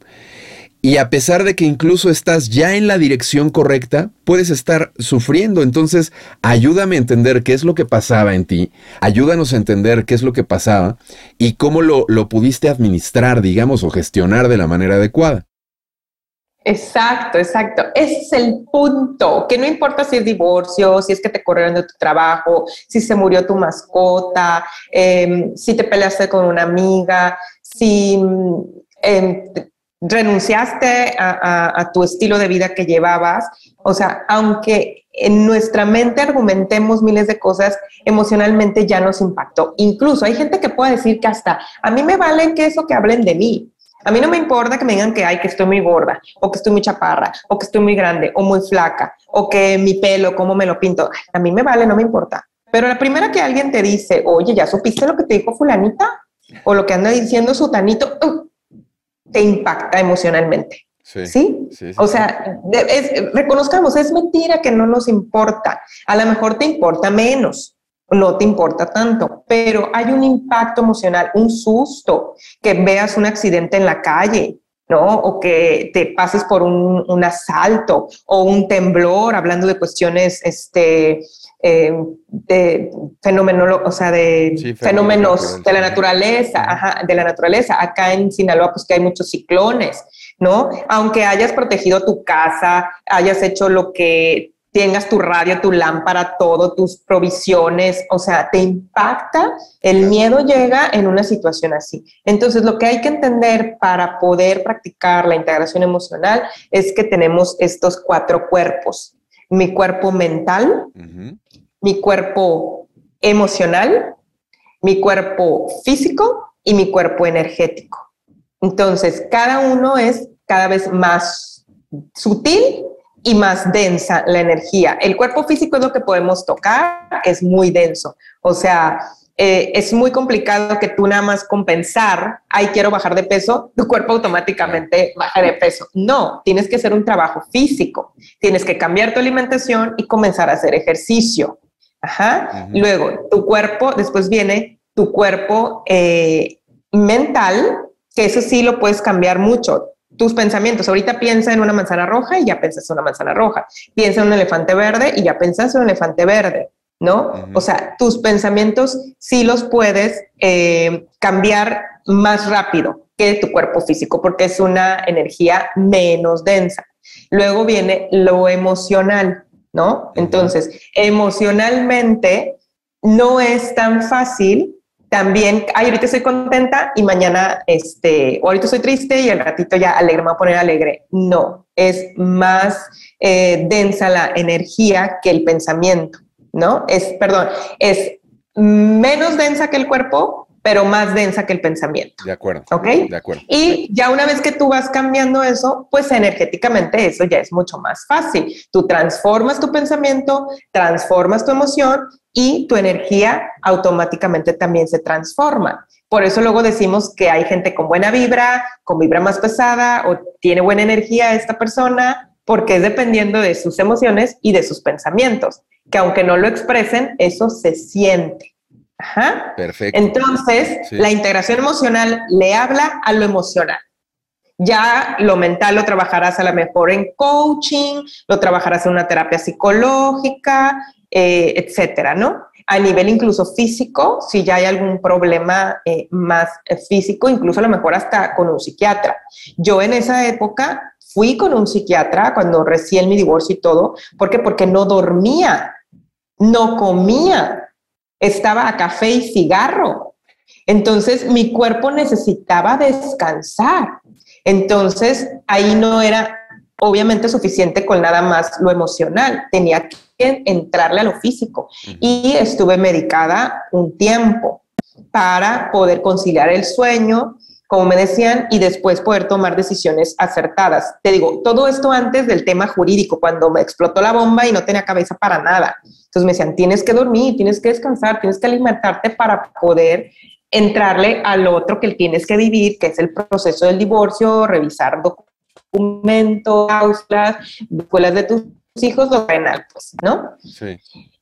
y a pesar de que incluso estás ya en la dirección correcta, puedes estar sufriendo. Entonces, ayúdame a entender qué es lo que pasaba en ti, ayúdanos a entender qué es lo que pasaba y cómo lo, lo pudiste administrar, digamos, o gestionar de la manera adecuada. Exacto, exacto. Es el punto, que no importa si es divorcio, si es que te corrieron de tu trabajo, si se murió tu mascota, em, si te peleaste con una amiga, si em, renunciaste a, tu estilo de vida que llevabas. O sea, aunque en nuestra mente argumentemos miles de cosas, emocionalmente ya nos impactó. Incluso hay gente que puede decir que hasta a mí me vale que eso que hablen de mí. A mí no me importa que me digan que, hay que estoy muy gorda, o que estoy muy chaparra, o que estoy muy grande, o muy flaca, o que mi pelo, cómo me lo pinto. A mí me vale, no me importa. Pero la primera que alguien te dice, oye, ¿ya supiste lo que te dijo fulanita? O lo que anda diciendo su tanito, uh, te impacta emocionalmente. Sí. o sea, reconozcamos, es mentira que no nos importa. A lo mejor te importa menos, no te importa tanto, pero hay un impacto emocional, un susto, que veas un accidente en la calle, ¿no? O que te pases por un, asalto o un temblor, hablando de cuestiones, este, eh, de fenómenos, o sea, de fenómenos de la naturaleza, de la naturaleza. Acá en Sinaloa, pues que hay muchos ciclones, ¿no? Aunque hayas protegido tu casa, hayas hecho lo que tengas tu radio, tu lámpara, todo, tus provisiones, o sea, te impacta, el miedo llega en una situación así. Entonces, lo que hay que entender para poder practicar la integración emocional es que tenemos estos cuatro cuerpos. Mi cuerpo mental, mi cuerpo emocional, mi cuerpo físico y mi cuerpo energético. Entonces, cada uno es cada vez más sutil y más densa la energía. El cuerpo físico es lo que podemos tocar, es muy denso. O sea, eh, es muy complicado que tú nada más compensar, ay, quiero bajar de peso, tu cuerpo automáticamente baja de peso. No, tienes que hacer un trabajo físico, tienes que cambiar tu alimentación y comenzar a hacer ejercicio. Ajá. Luego, tu cuerpo, después viene tu cuerpo eh, mental, que eso sí lo puedes cambiar mucho tus pensamientos. Ahorita piensa en una manzana roja y ya piensas en una manzana roja. Piensa en un elefante verde y ya piensas en un elefante verde, ¿no? O sea, tus pensamientos sí los puedes eh, cambiar más rápido que tu cuerpo físico porque es una energía menos densa. Luego viene lo emocional, ¿no? Entonces, emocionalmente no es tan fácil también, ay, ahorita estoy contenta y mañana, este, o ahorita estoy triste y al ratito ya alegre, me voy a poner alegre. No, es más eh, densa la energía que el pensamiento, ¿no? Es, perdón, es menos densa que el cuerpo, pero más densa que el pensamiento. De acuerdo. ¿Ok? De acuerdo. Y ya una vez que tú vas cambiando eso, pues energéticamente eso ya es mucho más fácil. Tú transformas tu pensamiento, transformas tu emoción y tu energía automáticamente también se transforma. Por eso luego decimos que hay gente con buena vibra, con vibra más pesada o tiene buena energía esta persona, porque es dependiendo de sus emociones y de sus pensamientos, que aunque no lo expresen, eso se siente. Ajá. Perfecto. Entonces, la integración emocional le habla a lo emocional. Ya lo mental lo trabajarás a lo mejor en coaching, lo trabajarás en una terapia psicológica, eh, etcétera, ¿no? A nivel incluso físico, si ya hay algún problema eh, más físico, incluso a lo mejor hasta con un psiquiatra. Yo en esa época fui con un psiquiatra cuando recién mi divorcio y todo. ¿Por qué? Porque no dormía, no comía, estaba a café y cigarro. Entonces mi cuerpo necesitaba descansar. Entonces ahí no era obviamente suficiente con nada más lo emocional, tenía que entrarle a lo físico y estuve medicada un tiempo para poder conciliar el sueño, como me decían, y después poder tomar decisiones acertadas. Te digo, todo esto antes del tema jurídico, cuando me explotó la bomba y no tenía cabeza para nada. Entonces me decían, tienes que dormir, tienes que descansar, tienes que alimentarte para poder entrarle al otro que tienes que vivir, que es el proceso del divorcio, revisar documentos, cláusulas, escuelas de tus hijos, lo penal, pues, ¿no? Sí.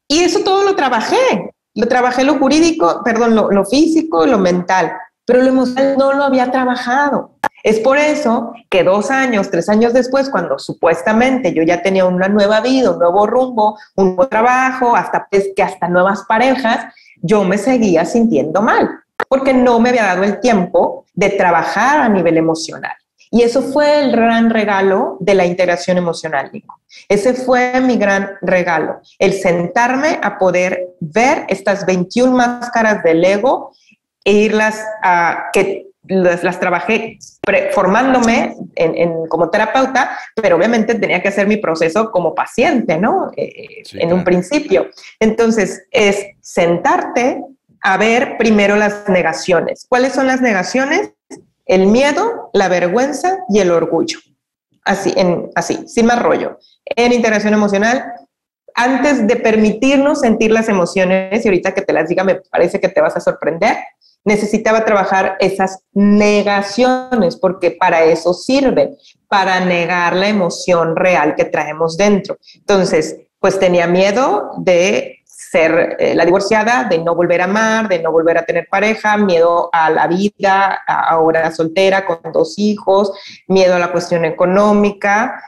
Y eso todo lo trabajé. Lo trabajé lo jurídico, perdón, lo, lo físico, lo mental, pero lo emocional no lo había trabajado. Es por eso que dos años, tres años después, cuando supuestamente yo ya tenía una nueva vida, un nuevo rumbo, un nuevo trabajo, hasta pues, que hasta nuevas parejas, yo me seguía sintiendo mal, porque no me había dado el tiempo de trabajar a nivel emocional. Y eso fue el gran regalo de la integración emocional, Nico. Ese fue mi gran regalo, el sentarme a poder ver estas 21 máscaras del ego e irlas a que las, trabajé formándome en, como terapeuta, pero obviamente tenía que hacer mi proceso como paciente, ¿no? Eh, en un principio. Entonces, es sentarte a ver primero las negaciones. ¿Cuáles son las negaciones? El miedo, la vergüenza y el orgullo. Así, así, sin más rollo. En integración emocional, antes de permitirnos sentir las emociones, y ahorita que te las diga me parece que te vas a sorprender, necesitaba trabajar esas negaciones, porque para eso sirve, para negar la emoción real que traemos dentro. Entonces, pues tenía miedo de ser eh, la divorciada, de no volver a amar, de no volver a tener pareja, miedo a la vida, ahora soltera con dos hijos, miedo a la cuestión económica,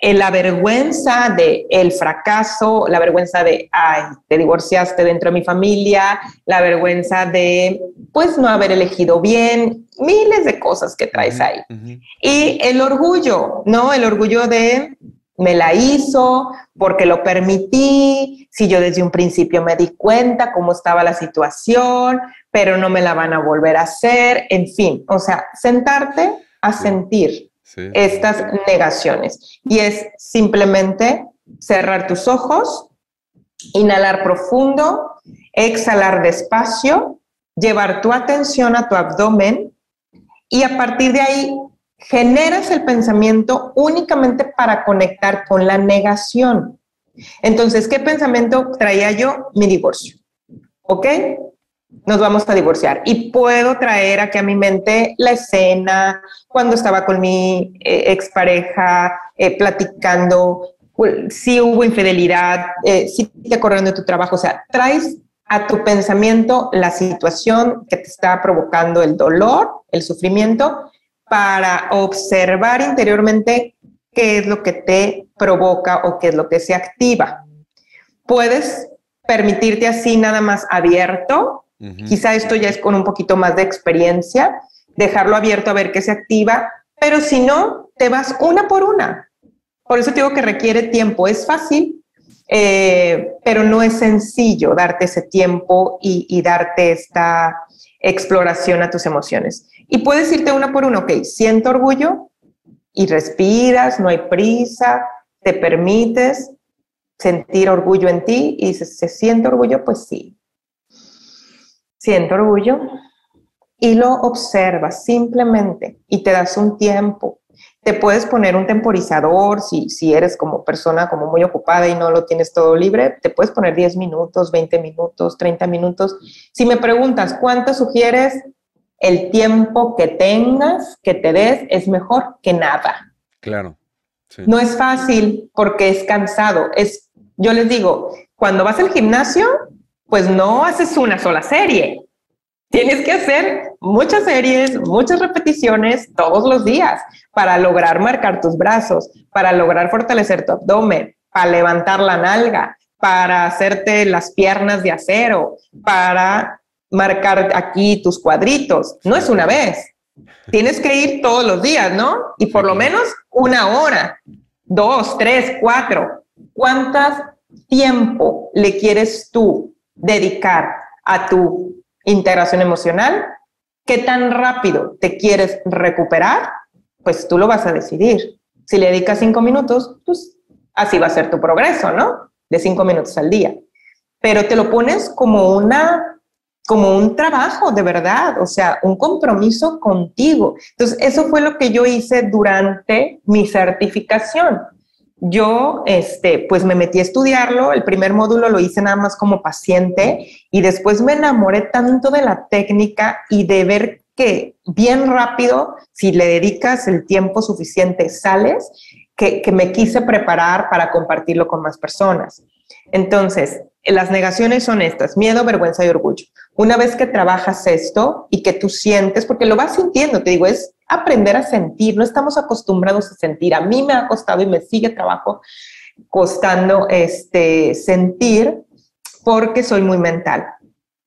eh, la vergüenza de el fracaso, la vergüenza de, ay, te divorciaste dentro de mi familia, la vergüenza de, pues, no haber elegido bien, miles de cosas que traes ahí. Y el orgullo, ¿no? El orgullo de me la hizo, porque lo permití, si yo desde un principio me di cuenta cómo estaba la situación, pero no me la van a volver a hacer, en fin, o sea, sentarte a sentir estas negaciones. Y es simplemente cerrar tus ojos, inhalar profundo, exhalar despacio, llevar tu atención a tu abdomen y a partir de ahí generas el pensamiento únicamente para conectar con la negación. Entonces, ¿qué pensamiento traía yo? Mi divorcio. ¿Ok? Nos vamos a divorciar. Y puedo traer aquí a mi mente la escena cuando estaba con mi eh, expareja eh, platicando, si hubo infidelidad, eh, si te corriendo de tu trabajo. O sea, traes a tu pensamiento la situación que te está provocando el dolor, el sufrimiento, para observar interiormente qué es lo que te provoca o qué es lo que se activa. Puedes permitirte así nada más abierto, quizá esto ya es con un poquito más de experiencia, dejarlo abierto a ver qué se activa, pero si no, te vas una por una. Por eso digo que requiere tiempo, es fácil, eh, pero no es sencillo darte ese tiempo y darte esta exploración a tus emociones. Y puedes irte una por una, ok, siento orgullo y respiras, no hay prisa, te permites sentir orgullo en ti y si se siente orgullo, pues sí. Siento orgullo y lo observas simplemente y te das un tiempo. Te puedes poner un temporizador si, si eres como persona como muy ocupada y no lo tienes todo libre, te puedes poner 10 minutos, 20 minutos, 30 minutos. Si me preguntas, ¿cuánto sugieres? El tiempo que tengas, que te des, es mejor que nada. Claro. No es fácil porque es cansado. Es, yo les digo, cuando vas al gimnasio, pues no haces una sola serie. Tienes que hacer muchas series, muchas repeticiones todos los días para lograr marcar tus brazos, para lograr fortalecer tu abdomen, para levantar la nalga, para hacerte las piernas de acero, para marcar aquí tus cuadritos. No es una vez. Tienes que ir todos los días, ¿no? Y por lo menos una hora, dos, tres, cuatro. ¿Cuántas tiempo le quieres tú dedicar a tu integración emocional, ¿qué tan rápido te quieres recuperar? Pues tú lo vas a decidir. Si le dedicas cinco minutos, pues así va a ser tu progreso, ¿no? De cinco minutos al día. Pero te lo pones como una, como un trabajo de verdad, o sea, un compromiso contigo. Entonces, eso fue lo que yo hice durante mi certificación yo, este, pues me metí a estudiarlo, el primer módulo lo hice nada más como paciente y después me enamoré tanto de la técnica y de ver que bien rápido, si le dedicas el tiempo suficiente, sales, que, que me quise preparar para compartirlo con más personas. Entonces, las negaciones son estas, miedo, vergüenza y orgullo. Una vez que trabajas esto y que tú sientes, porque lo vas sintiendo, te digo, es aprender a sentir, no estamos acostumbrados a sentir. A mí me ha costado y me sigue trabajo costando este, sentir porque soy muy mental.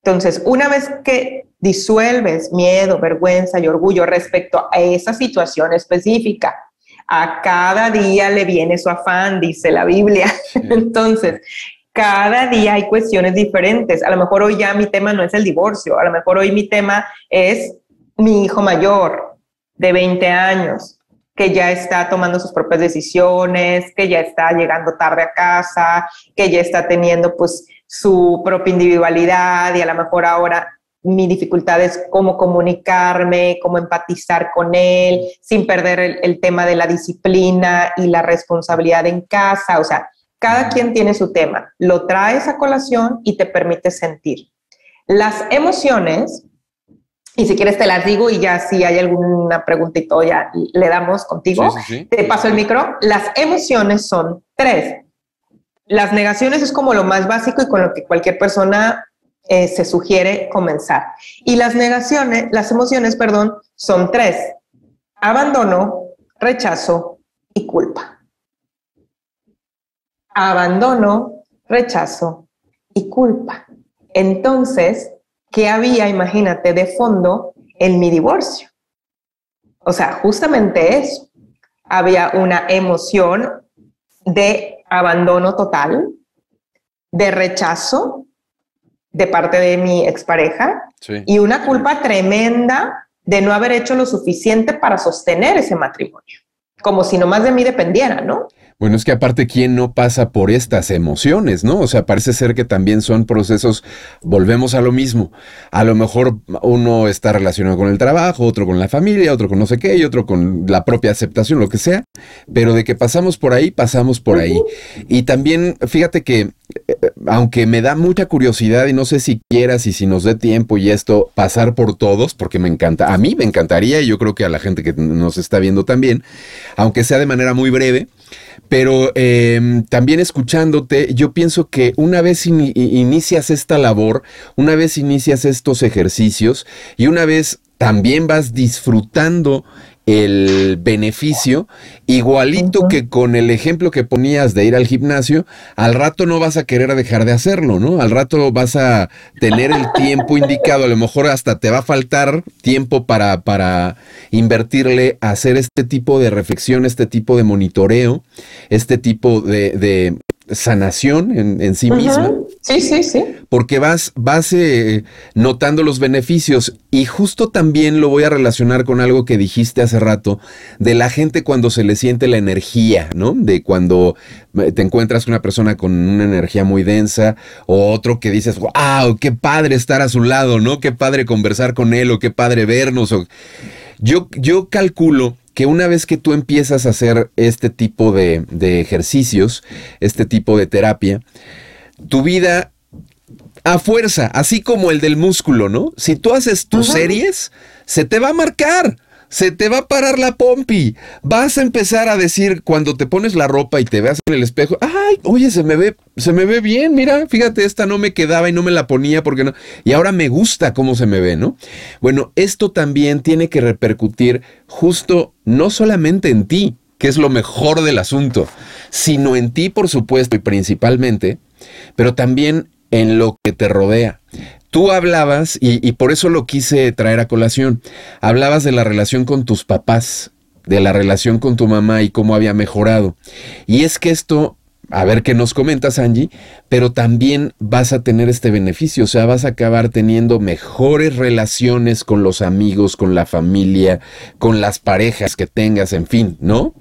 Entonces, una vez que disuelves miedo, vergüenza y orgullo respecto a esa situación específica, a cada día le viene su afán, dice la Biblia. Entonces, cada día hay cuestiones diferentes. A lo mejor hoy ya mi tema no es el divorcio, a lo mejor hoy mi tema es mi hijo mayor de 20 años, que ya está tomando sus propias decisiones, que ya está llegando tarde a casa, que ya está teniendo pues su propia individualidad y a lo mejor ahora mi dificultad es cómo comunicarme, cómo empatizar con él, sin perder el, tema de la disciplina y la responsabilidad en casa. O sea, cada quien tiene su tema. Lo traes a colación y te permite sentir. Las emociones, y si quieres te las digo y ya si hay alguna preguntita ya le damos contigo, te paso el micro. Las emociones son tres. Las negaciones es como lo más básico y con lo que cualquier persona eh, se sugiere comenzar. Y las negaciones, las emociones, perdón, son tres. Abandono, rechazo y culpa. Abandono, rechazo y culpa. Entonces, ¿qué había, imagínate, de fondo en mi divorcio? O sea, justamente eso. Había una emoción de abandono total, de rechazo de parte de mi expareja y una culpa tremenda de no haber hecho lo suficiente para sostener ese matrimonio, como si no más de mí dependiera, ¿no? Bueno, es que aparte, ¿quién no pasa por estas emociones, no? O sea, parece ser que también son procesos, volvemos a lo mismo. A lo mejor uno está relacionado con el trabajo, otro con la familia, otro con no sé qué, y otro con la propia aceptación, lo que sea. Pero de que pasamos por ahí, pasamos por ahí. Y también, fíjate que, aunque me da mucha curiosidad y no sé si quieras y si nos dé tiempo y esto, pasar por todos, porque me encanta, a mí me encantaría y yo creo que a la gente que nos está viendo también, aunque sea de manera muy breve. Pero em, también escuchándote, yo pienso que una vez inicias esta labor, una vez inicias estos ejercicios y una vez también vas disfrutando el beneficio, igualito que con el ejemplo que ponías de ir al gimnasio, al rato no vas a querer dejar de hacerlo, ¿no? Al rato vas a tener el tiempo indicado, a lo mejor hasta te va a faltar tiempo para, para invertirle a hacer este tipo de reflexión, este tipo de monitoreo, este tipo de, sanación en, sí misma. Sí, sí, sí. Porque vas, vas eh, notando los beneficios y justo también lo voy a relacionar con algo que dijiste hace rato, de la gente cuando se le siente la energía, ¿no? De cuando eh, te encuentras con una persona con una energía muy densa o otro que dices, wow, qué padre estar a su lado, ¿no? Qué padre conversar con él o qué padre vernos. O... Yo, yo calculo que una vez que tú empiezas a hacer este tipo de, de ejercicios, este tipo de terapia, tu vida a fuerza, así como el del músculo, ¿no? Si tú haces tus series, se te va a marcar. Se te va a parar la pompi. Vas a empezar a decir cuando te pones la ropa y te veas en el espejo, ay, oye, se me ve, se me ve bien, mira, fíjate, esta no me quedaba y no me la ponía porque no. Y ahora me gusta cómo se me ve, ¿no? Bueno, esto también tiene que repercutir justo no solamente en ti, que es lo mejor del asunto, sino en ti, por supuesto, y principalmente, pero también en lo que te rodea. Tú hablabas, y, por eso lo quise traer a colación, hablabas de la relación con tus papás, de la relación con tu mamá y cómo había mejorado. Y es que esto, a ver qué nos comentas, Angie, pero también vas a tener este beneficio, o sea, vas a acabar teniendo mejores relaciones con los amigos, con la familia, con las parejas que tengas, en fin, ¿no?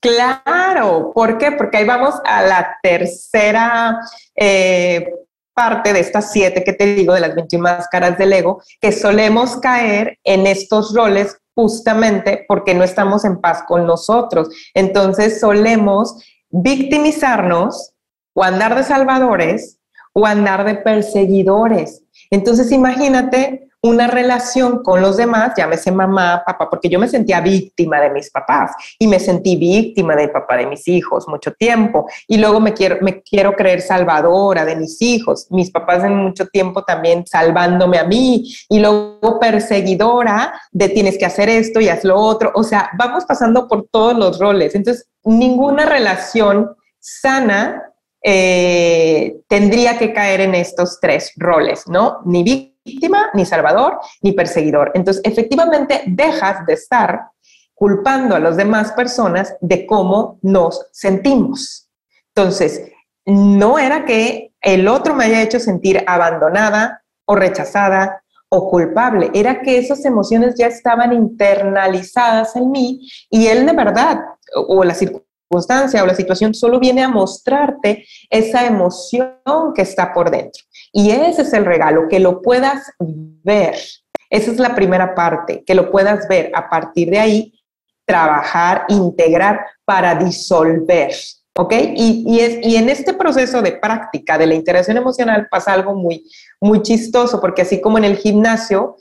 Claro, ¿por qué? Porque ahí vamos a la tercera eh, parte de estas siete que te digo, de las 21 máscaras del ego, que solemos caer en estos roles justamente porque no estamos en paz con nosotros. Entonces solemos victimizarnos o andar de salvadores o andar de perseguidores. Entonces imagínate una relación con los demás, llámese mamá, papá, porque yo me sentía víctima de mis papás y me sentí víctima del papá de mis hijos mucho tiempo. Y luego me quiero, me quiero creer salvadora de mis hijos, mis papás en mucho tiempo también salvándome a mí. Y luego perseguidora de tienes que hacer esto y haz lo otro, o sea, vamos pasando por todos los roles, entonces ninguna relación sana eh, tendría que caer en estos tres roles, ¿no? Ni víctima víctima, ni salvador, ni perseguidor. Entonces, efectivamente, dejas de estar culpando a las demás personas de cómo nos sentimos. Entonces, no era que el otro me haya hecho sentir abandonada o rechazada o culpable, era que esas emociones ya estaban internalizadas en mí y él de verdad, o la circunstancia o la situación solo viene a mostrarte esa emoción que está por dentro. Y ese es el regalo, que lo puedas ver. Esa es la primera parte, que lo puedas ver. A partir de ahí, trabajar, integrar para disolver. ¿Ok? Y, es, y en este proceso de práctica de la integración emocional pasa algo muy, muy chistoso, porque así como en el gimnasio,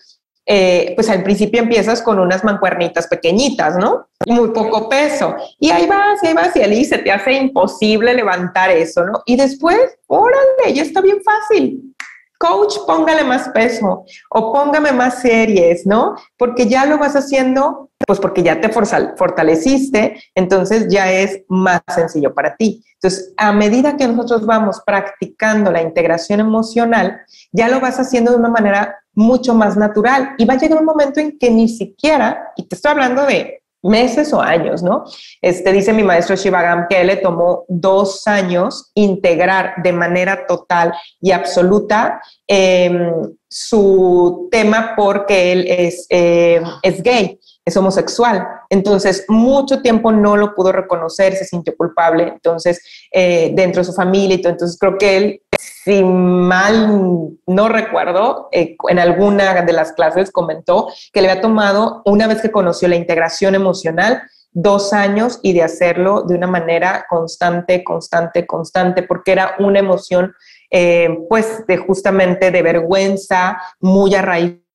eh, pues al principio empiezas con unas mancuernitas pequeñitas, ¿no? Muy poco peso. Y ahí vas, ahí vas, y ahí se te hace imposible levantar eso, ¿no? Y después, órale, ya está bien fácil. Coach, póngale más peso o póngame más series, ¿no? Porque ya lo vas haciendo, pues porque ya te fortaleciste, entonces ya es más sencillo para ti. Entonces, a medida que nosotros vamos practicando la integración emocional, ya lo vas haciendo de una manera mucho más natural y va a llegar un momento en que ni siquiera, y te estoy hablando de meses o años, ¿no? Este, dice mi maestro Shivagam que él le tomó dos años integrar de manera total y absoluta em, su tema porque él es, em, es gay es homosexual. Entonces, mucho tiempo no lo pudo reconocer, se sintió culpable, entonces, eh, dentro de su familia y todo. Entonces, creo que él, si mal no recuerdo, eh, en alguna de las clases comentó que le había tomado, una vez que conoció la integración emocional, dos años y de hacerlo de una manera constante, constante, constante, porque era una emoción, eh, pues, de justamente de vergüenza, muy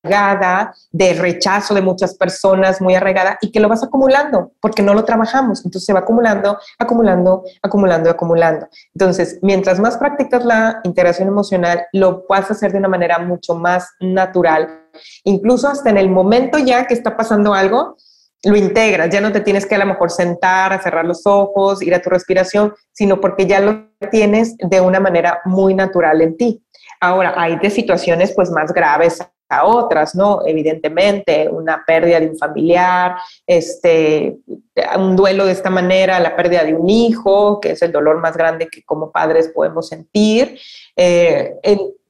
arraigada de rechazo de muchas personas, muy arraigada, y que lo vas acumulando porque no lo trabajamos. Entonces se va acumulando, acumulando, acumulando, acumulando. Entonces, mientras más practicas la integración emocional, lo vas a hacer de una manera mucho más natural. Incluso hasta en el momento ya que está pasando algo, lo integras, ya no te tienes que a lo mejor sentar, a cerrar los ojos, ir a tu respiración, sino porque ya lo tienes de una manera muy natural en ti. Ahora, hay de situaciones pues más graves a otras, ¿no? Evidentemente, una pérdida de un familiar, este, un duelo de esta manera, la pérdida de un hijo, que es el dolor más grande que como padres podemos sentir, eh,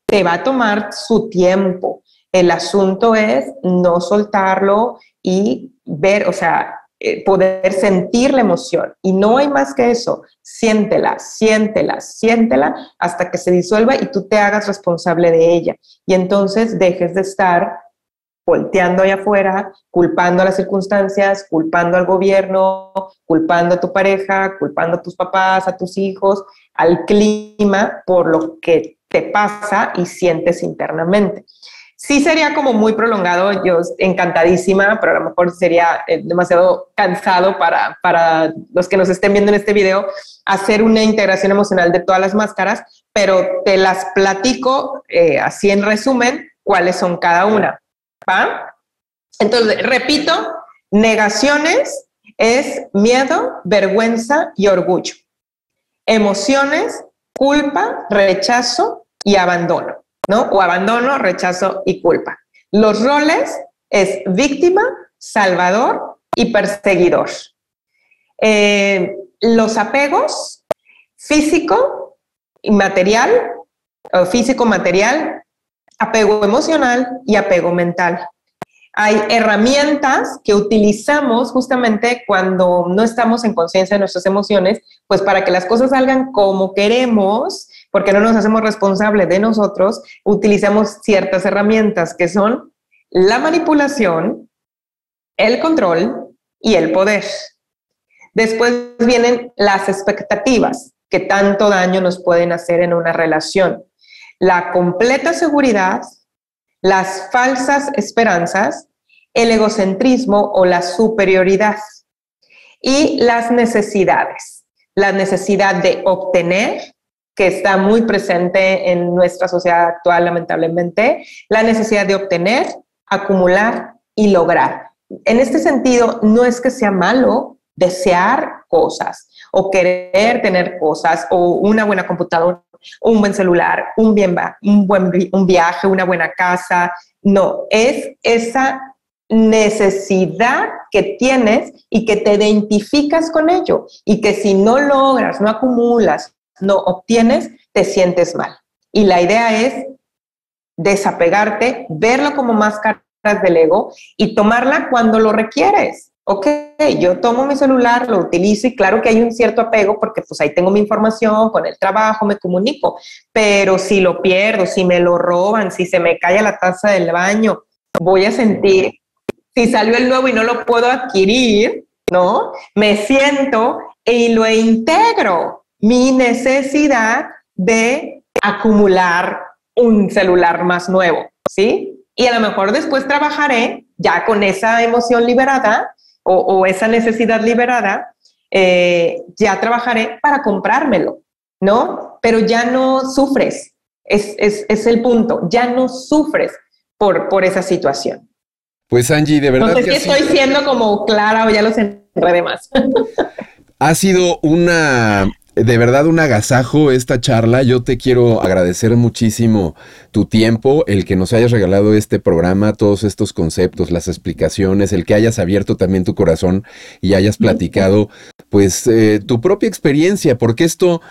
te va a tomar su tiempo. El asunto es no soltarlo y ver, o sea, eh, poder sentir la emoción. Y no hay más que eso. Siéntela, siéntela, siéntela hasta que se disuelva y tú te hagas responsable de ella. Y entonces dejes de estar volteando allá afuera, culpando a las circunstancias, culpando al gobierno, culpando a tu pareja, culpando a tus papás, a tus hijos, al clima por lo que te pasa y sientes internamente. Sí sería como muy prolongado, yo encantadísima, pero a lo mejor sería eh, demasiado cansado para, para los que nos estén viendo en este video hacer una integración emocional de todas las máscaras, pero te las platico eh, así en resumen cuáles son cada una. ¿va? Entonces, repito, negaciones es miedo, vergüenza y orgullo. Emociones, culpa, rechazo y abandono. ¿No? O abandono, rechazo y culpa. Los roles es víctima, salvador y perseguidor. Eh, los apegos físico y material, físico material, apego emocional y apego mental. Hay herramientas que utilizamos justamente cuando no estamos en conciencia de nuestras emociones, pues para que las cosas salgan como queremos porque no nos hacemos responsables de nosotros, utilizamos ciertas herramientas que son la manipulación, el control y el poder. Después vienen las expectativas que tanto daño nos pueden hacer en una relación. La completa seguridad, las falsas esperanzas, el egocentrismo o la superioridad y las necesidades. La necesidad de obtener, que está muy presente en nuestra sociedad actual, lamentablemente, la necesidad de obtener, acumular y lograr. En este sentido, no es que sea malo desear cosas o querer tener cosas o una buena computadora, un buen celular, un, bien, un buen un viaje, una buena casa. No, es esa necesidad que tienes y que te identificas con ello y que si no logras, no acumulas no obtienes, te sientes mal. Y la idea es desapegarte, verlo como máscaras del ego y tomarla cuando lo requieres. Ok, yo tomo mi celular, lo utilizo y claro que hay un cierto apego porque pues ahí tengo mi información, con el trabajo me comunico, pero si lo pierdo, si me lo roban, si se me cae la taza del baño, voy a sentir, si salió el nuevo y no lo puedo adquirir, ¿no? Me siento y lo integro mi necesidad de acumular un celular más nuevo, ¿sí? Y a lo mejor después trabajaré ya con esa emoción liberada o, esa necesidad liberada, eh, ya trabajaré para comprármelo, ¿no? Pero ya no sufres, es, es, el punto, ya no sufres por, por esa situación. Pues Angie, de verdad. No sé si estoy siendo como clara o ya los enredé más. Ha sido una de verdad un agasajo esta charla. Yo te quiero agradecer muchísimo tu tiempo, el que nos hayas regalado este programa, todos estos conceptos, las explicaciones, el que hayas abierto también tu corazón y hayas platicado pues eh, tu propia experiencia, porque esto...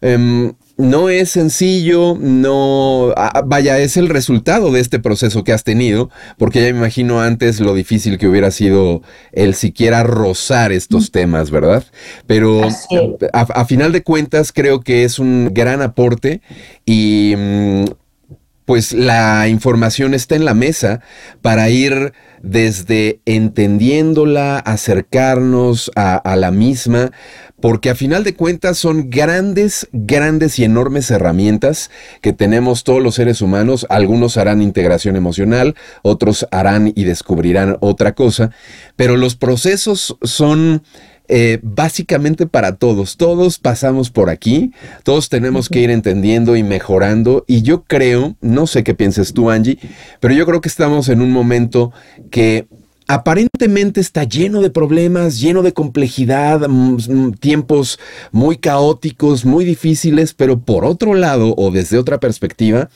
Em, no es sencillo, no, vaya, es el resultado de este proceso que has tenido, porque ya me imagino antes lo difícil que hubiera sido el siquiera rozar estos temas, ¿verdad? Pero a, final de cuentas creo que es un gran aporte y... Mm, pues la información está en la mesa para ir desde entendiéndola, acercarnos a, la misma, porque a final de cuentas son grandes, grandes y enormes herramientas que tenemos todos los seres humanos. Algunos harán integración emocional, otros harán y descubrirán otra cosa, pero los procesos son eh, básicamente para todos. Todos pasamos por aquí, todos tenemos que ir entendiendo y mejorando. Y yo creo, no sé qué pienses tú, Angie, pero yo creo que estamos en un momento que aparentemente está lleno de problemas, lleno de complejidad, mm, mm, tiempos muy caóticos, muy difíciles, pero por otro lado o desde otra perspectiva,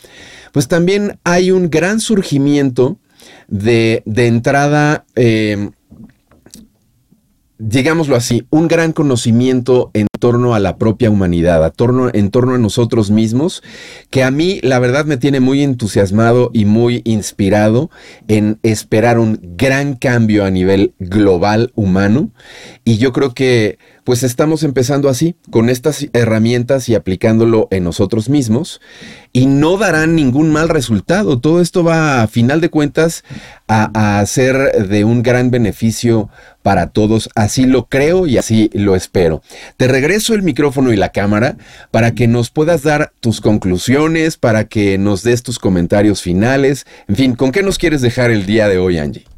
pues también hay un gran surgimiento de, entrada. Eh, digámoslo así, un gran conocimiento en torno a la propia humanidad, a torno, en torno a nosotros mismos, que a mí la verdad me tiene muy entusiasmado y muy inspirado en esperar un gran cambio a nivel global humano. Y yo creo que pues estamos empezando así, con estas herramientas y aplicándolo en nosotros mismos y no darán ningún mal resultado. Todo esto va a final de cuentas a, a ser de un gran beneficio para todos. Así lo creo y así lo espero. Te regreso el micrófono y la cámara para que nos puedas dar tus conclusiones, para que nos des tus comentarios finales. En fin, ¿con qué nos quieres dejar el día de hoy, Angie?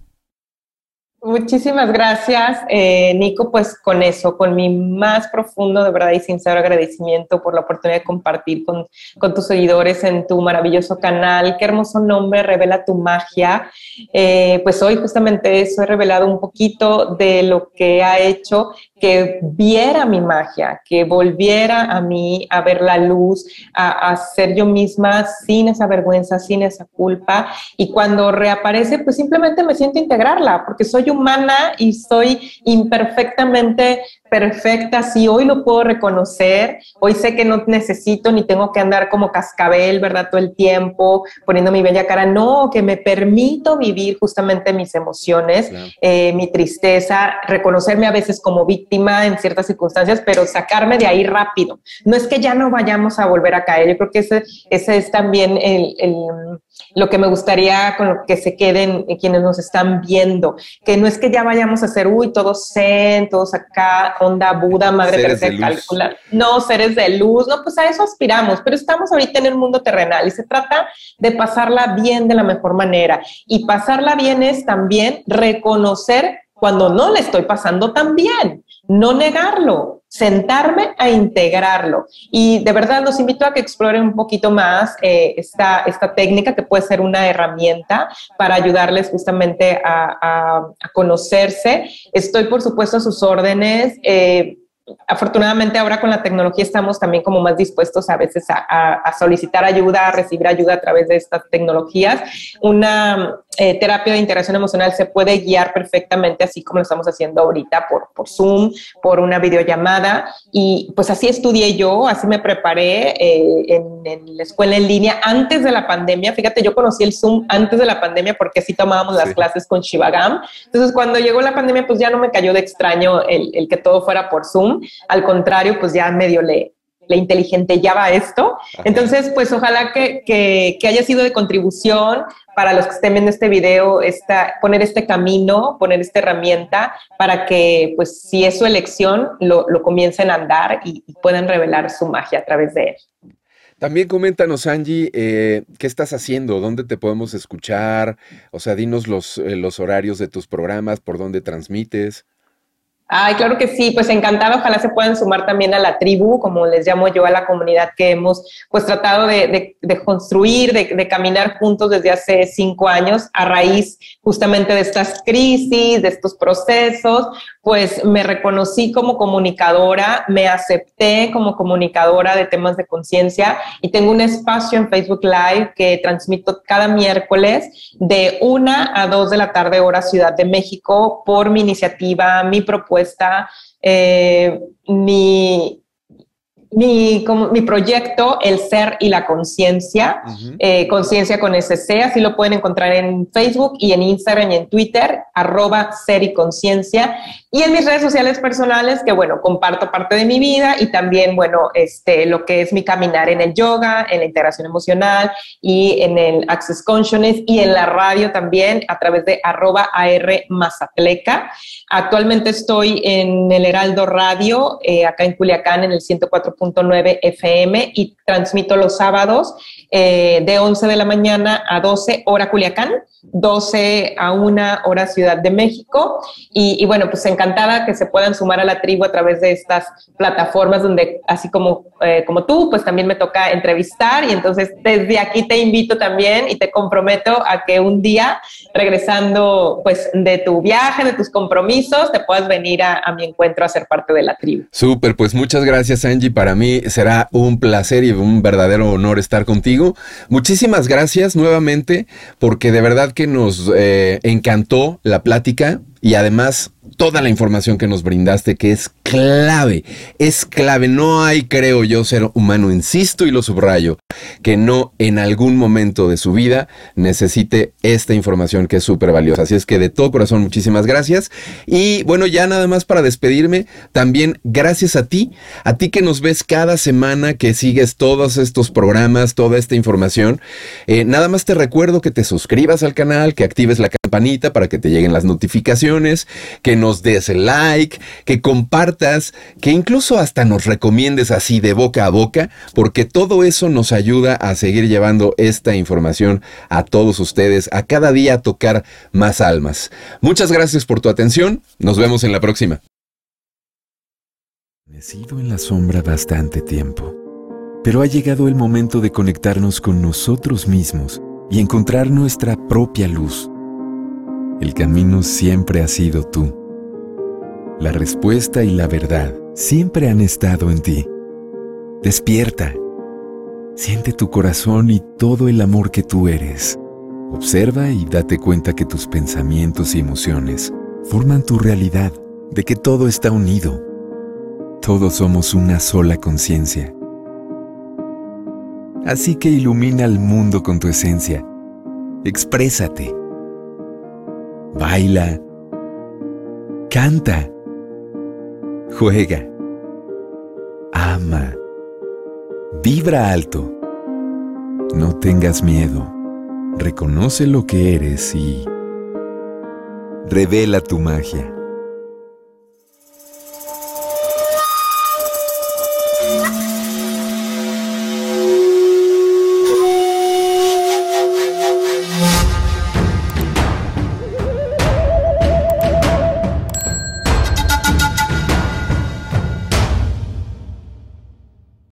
Muchísimas gracias, eh, Nico, pues con eso, con mi más profundo, de verdad y sincero agradecimiento por la oportunidad de compartir con, tus seguidores en tu maravilloso canal. Qué hermoso nombre, Revela tu magia. Eh, pues hoy justamente eso he revelado un poquito de lo que ha hecho que viera mi magia, que volviera a mí a ver la luz, a, a ser yo misma sin esa vergüenza, sin esa culpa. Y cuando reaparece, pues simplemente me siento integrarla, porque soy humana y soy imperfectamente perfecta, sí, hoy lo puedo reconocer, hoy sé que no necesito ni tengo que andar como cascabel, ¿verdad? Todo el tiempo poniendo mi bella cara, no, que me permito vivir justamente mis emociones, eh, mi tristeza, reconocerme a veces como víctima en ciertas circunstancias, pero sacarme de ahí rápido. No es que ya no vayamos a volver a caer, yo creo que ese, ese es también el, el, lo que me gustaría con lo que se queden quienes nos están viendo, que no es que ya vayamos a ser, uy, todos zen, todos acá, onda Buda, Madre Teresa calcular. No, seres de luz, no, pues a eso aspiramos, pero estamos ahorita en el mundo terrenal y se trata de pasarla bien de la mejor manera. Y pasarla bien es también reconocer cuando no le estoy pasando tan bien, no negarlo, sentarme a integrarlo. Y de verdad los invito a que exploren un poquito más eh, esta, esta técnica que puede ser una herramienta para ayudarles justamente a, conocerse. Estoy, por supuesto, a sus órdenes. Eh, afortunadamente ahora con la tecnología estamos también como más dispuestos a veces a, a, solicitar ayuda, a recibir ayuda a través de estas tecnologías. Una eh, terapia de integración emocional se puede guiar perfectamente así como lo estamos haciendo ahorita por, por Zoom, por una videollamada y pues así estudié yo, así me preparé eh, en, en, la escuela en línea antes de la pandemia. Fíjate, yo conocí el Zoom antes de la pandemia porque así tomábamos las clases con Shivagam. Entonces cuando llegó la pandemia pues ya no me cayó de extraño el, el que todo fuera por Zoom al contrario, pues ya medio le, le inteligente ya va esto. Entonces, pues ojalá que, que, que, haya sido de contribución para los que estén viendo este video, esta, poner este camino, poner esta herramienta para que, pues si es su elección, lo, lo comiencen a andar y, y, puedan revelar su magia a través de él. También coméntanos, Angie, eh, ¿qué estás haciendo? ¿Dónde te podemos escuchar? O sea, dinos los, eh, los horarios de tus programas, por dónde transmites. Ay, claro que sí, pues encantada, ojalá se puedan sumar también a la tribu, como les llamo yo a la comunidad que hemos pues tratado de, de, de construir, de, de, caminar juntos desde hace cinco años a raíz justamente de estas crisis, de estos procesos, pues me reconocí como comunicadora, me acepté como comunicadora de temas de conciencia y tengo un espacio en Facebook Live que transmito cada miércoles de una a dos de la tarde hora Ciudad de México por mi iniciativa, mi propuesta propuesta, eh, mi, mi, como, mi proyecto, El Ser y la Conciencia, uh -huh. eh, Conciencia con SC, así lo pueden encontrar en Facebook y en Instagram y en Twitter, arroba Ser y Conciencia, y en mis redes sociales personales, que bueno, comparto parte de mi vida y también, bueno, este, lo que es mi caminar en el yoga, en la integración emocional y en el Access Consciousness y en la radio también a través de arroba AR. Actualmente estoy en el Heraldo Radio, eh, acá en Culiacán, en el 104.9 FM y transmito los sábados eh, de 11 de la mañana a 12 hora Culiacán, 12 a 1 hora Ciudad de México. Y, y, bueno, pues encantada que se puedan sumar a la tribu a través de estas plataformas donde, así como, eh, como tú, pues también me toca entrevistar. Y entonces desde aquí te invito también y te comprometo a que un día, regresando pues de tu viaje, de tus compromisos, te puedas venir a, a mi encuentro a ser parte de la tribu. Súper, pues muchas gracias Angie. Para mí será un placer y un verdadero honor estar Muchísimas gracias nuevamente porque de verdad que nos eh, encantó la plática y además toda la información que nos brindaste que es clave, es clave. No hay, creo yo, ser humano, insisto y lo subrayo, que no en algún momento de su vida necesite esta información que es súper valiosa. Así es que de todo corazón, muchísimas gracias. Y bueno, ya nada más para despedirme, también gracias a ti, a ti que nos ves cada semana, que sigues todos estos programas, toda esta información. Eh, nada más te recuerdo que te suscribas al canal, que actives la para que te lleguen las notificaciones, que nos des like, que compartas, que incluso hasta nos recomiendes así de boca a boca, porque todo eso nos ayuda a seguir llevando esta información a todos ustedes, a cada día a tocar más almas. Muchas gracias por tu atención, nos vemos en la próxima. He sido en la sombra bastante tiempo, pero ha llegado el momento de conectarnos con nosotros mismos y encontrar nuestra propia luz. El camino siempre ha sido tú. La respuesta y la verdad siempre han estado en ti. Despierta. Siente tu corazón y todo el amor que tú eres. Observa y date cuenta que tus pensamientos y emociones forman tu realidad, de que todo está unido. Todos somos una sola conciencia. Así que ilumina al mundo con tu esencia. Exprésate. Baila. Canta Juega. Ama. Vibra alto. No tengas miedo. Reconoce lo que eres y revela tu magia.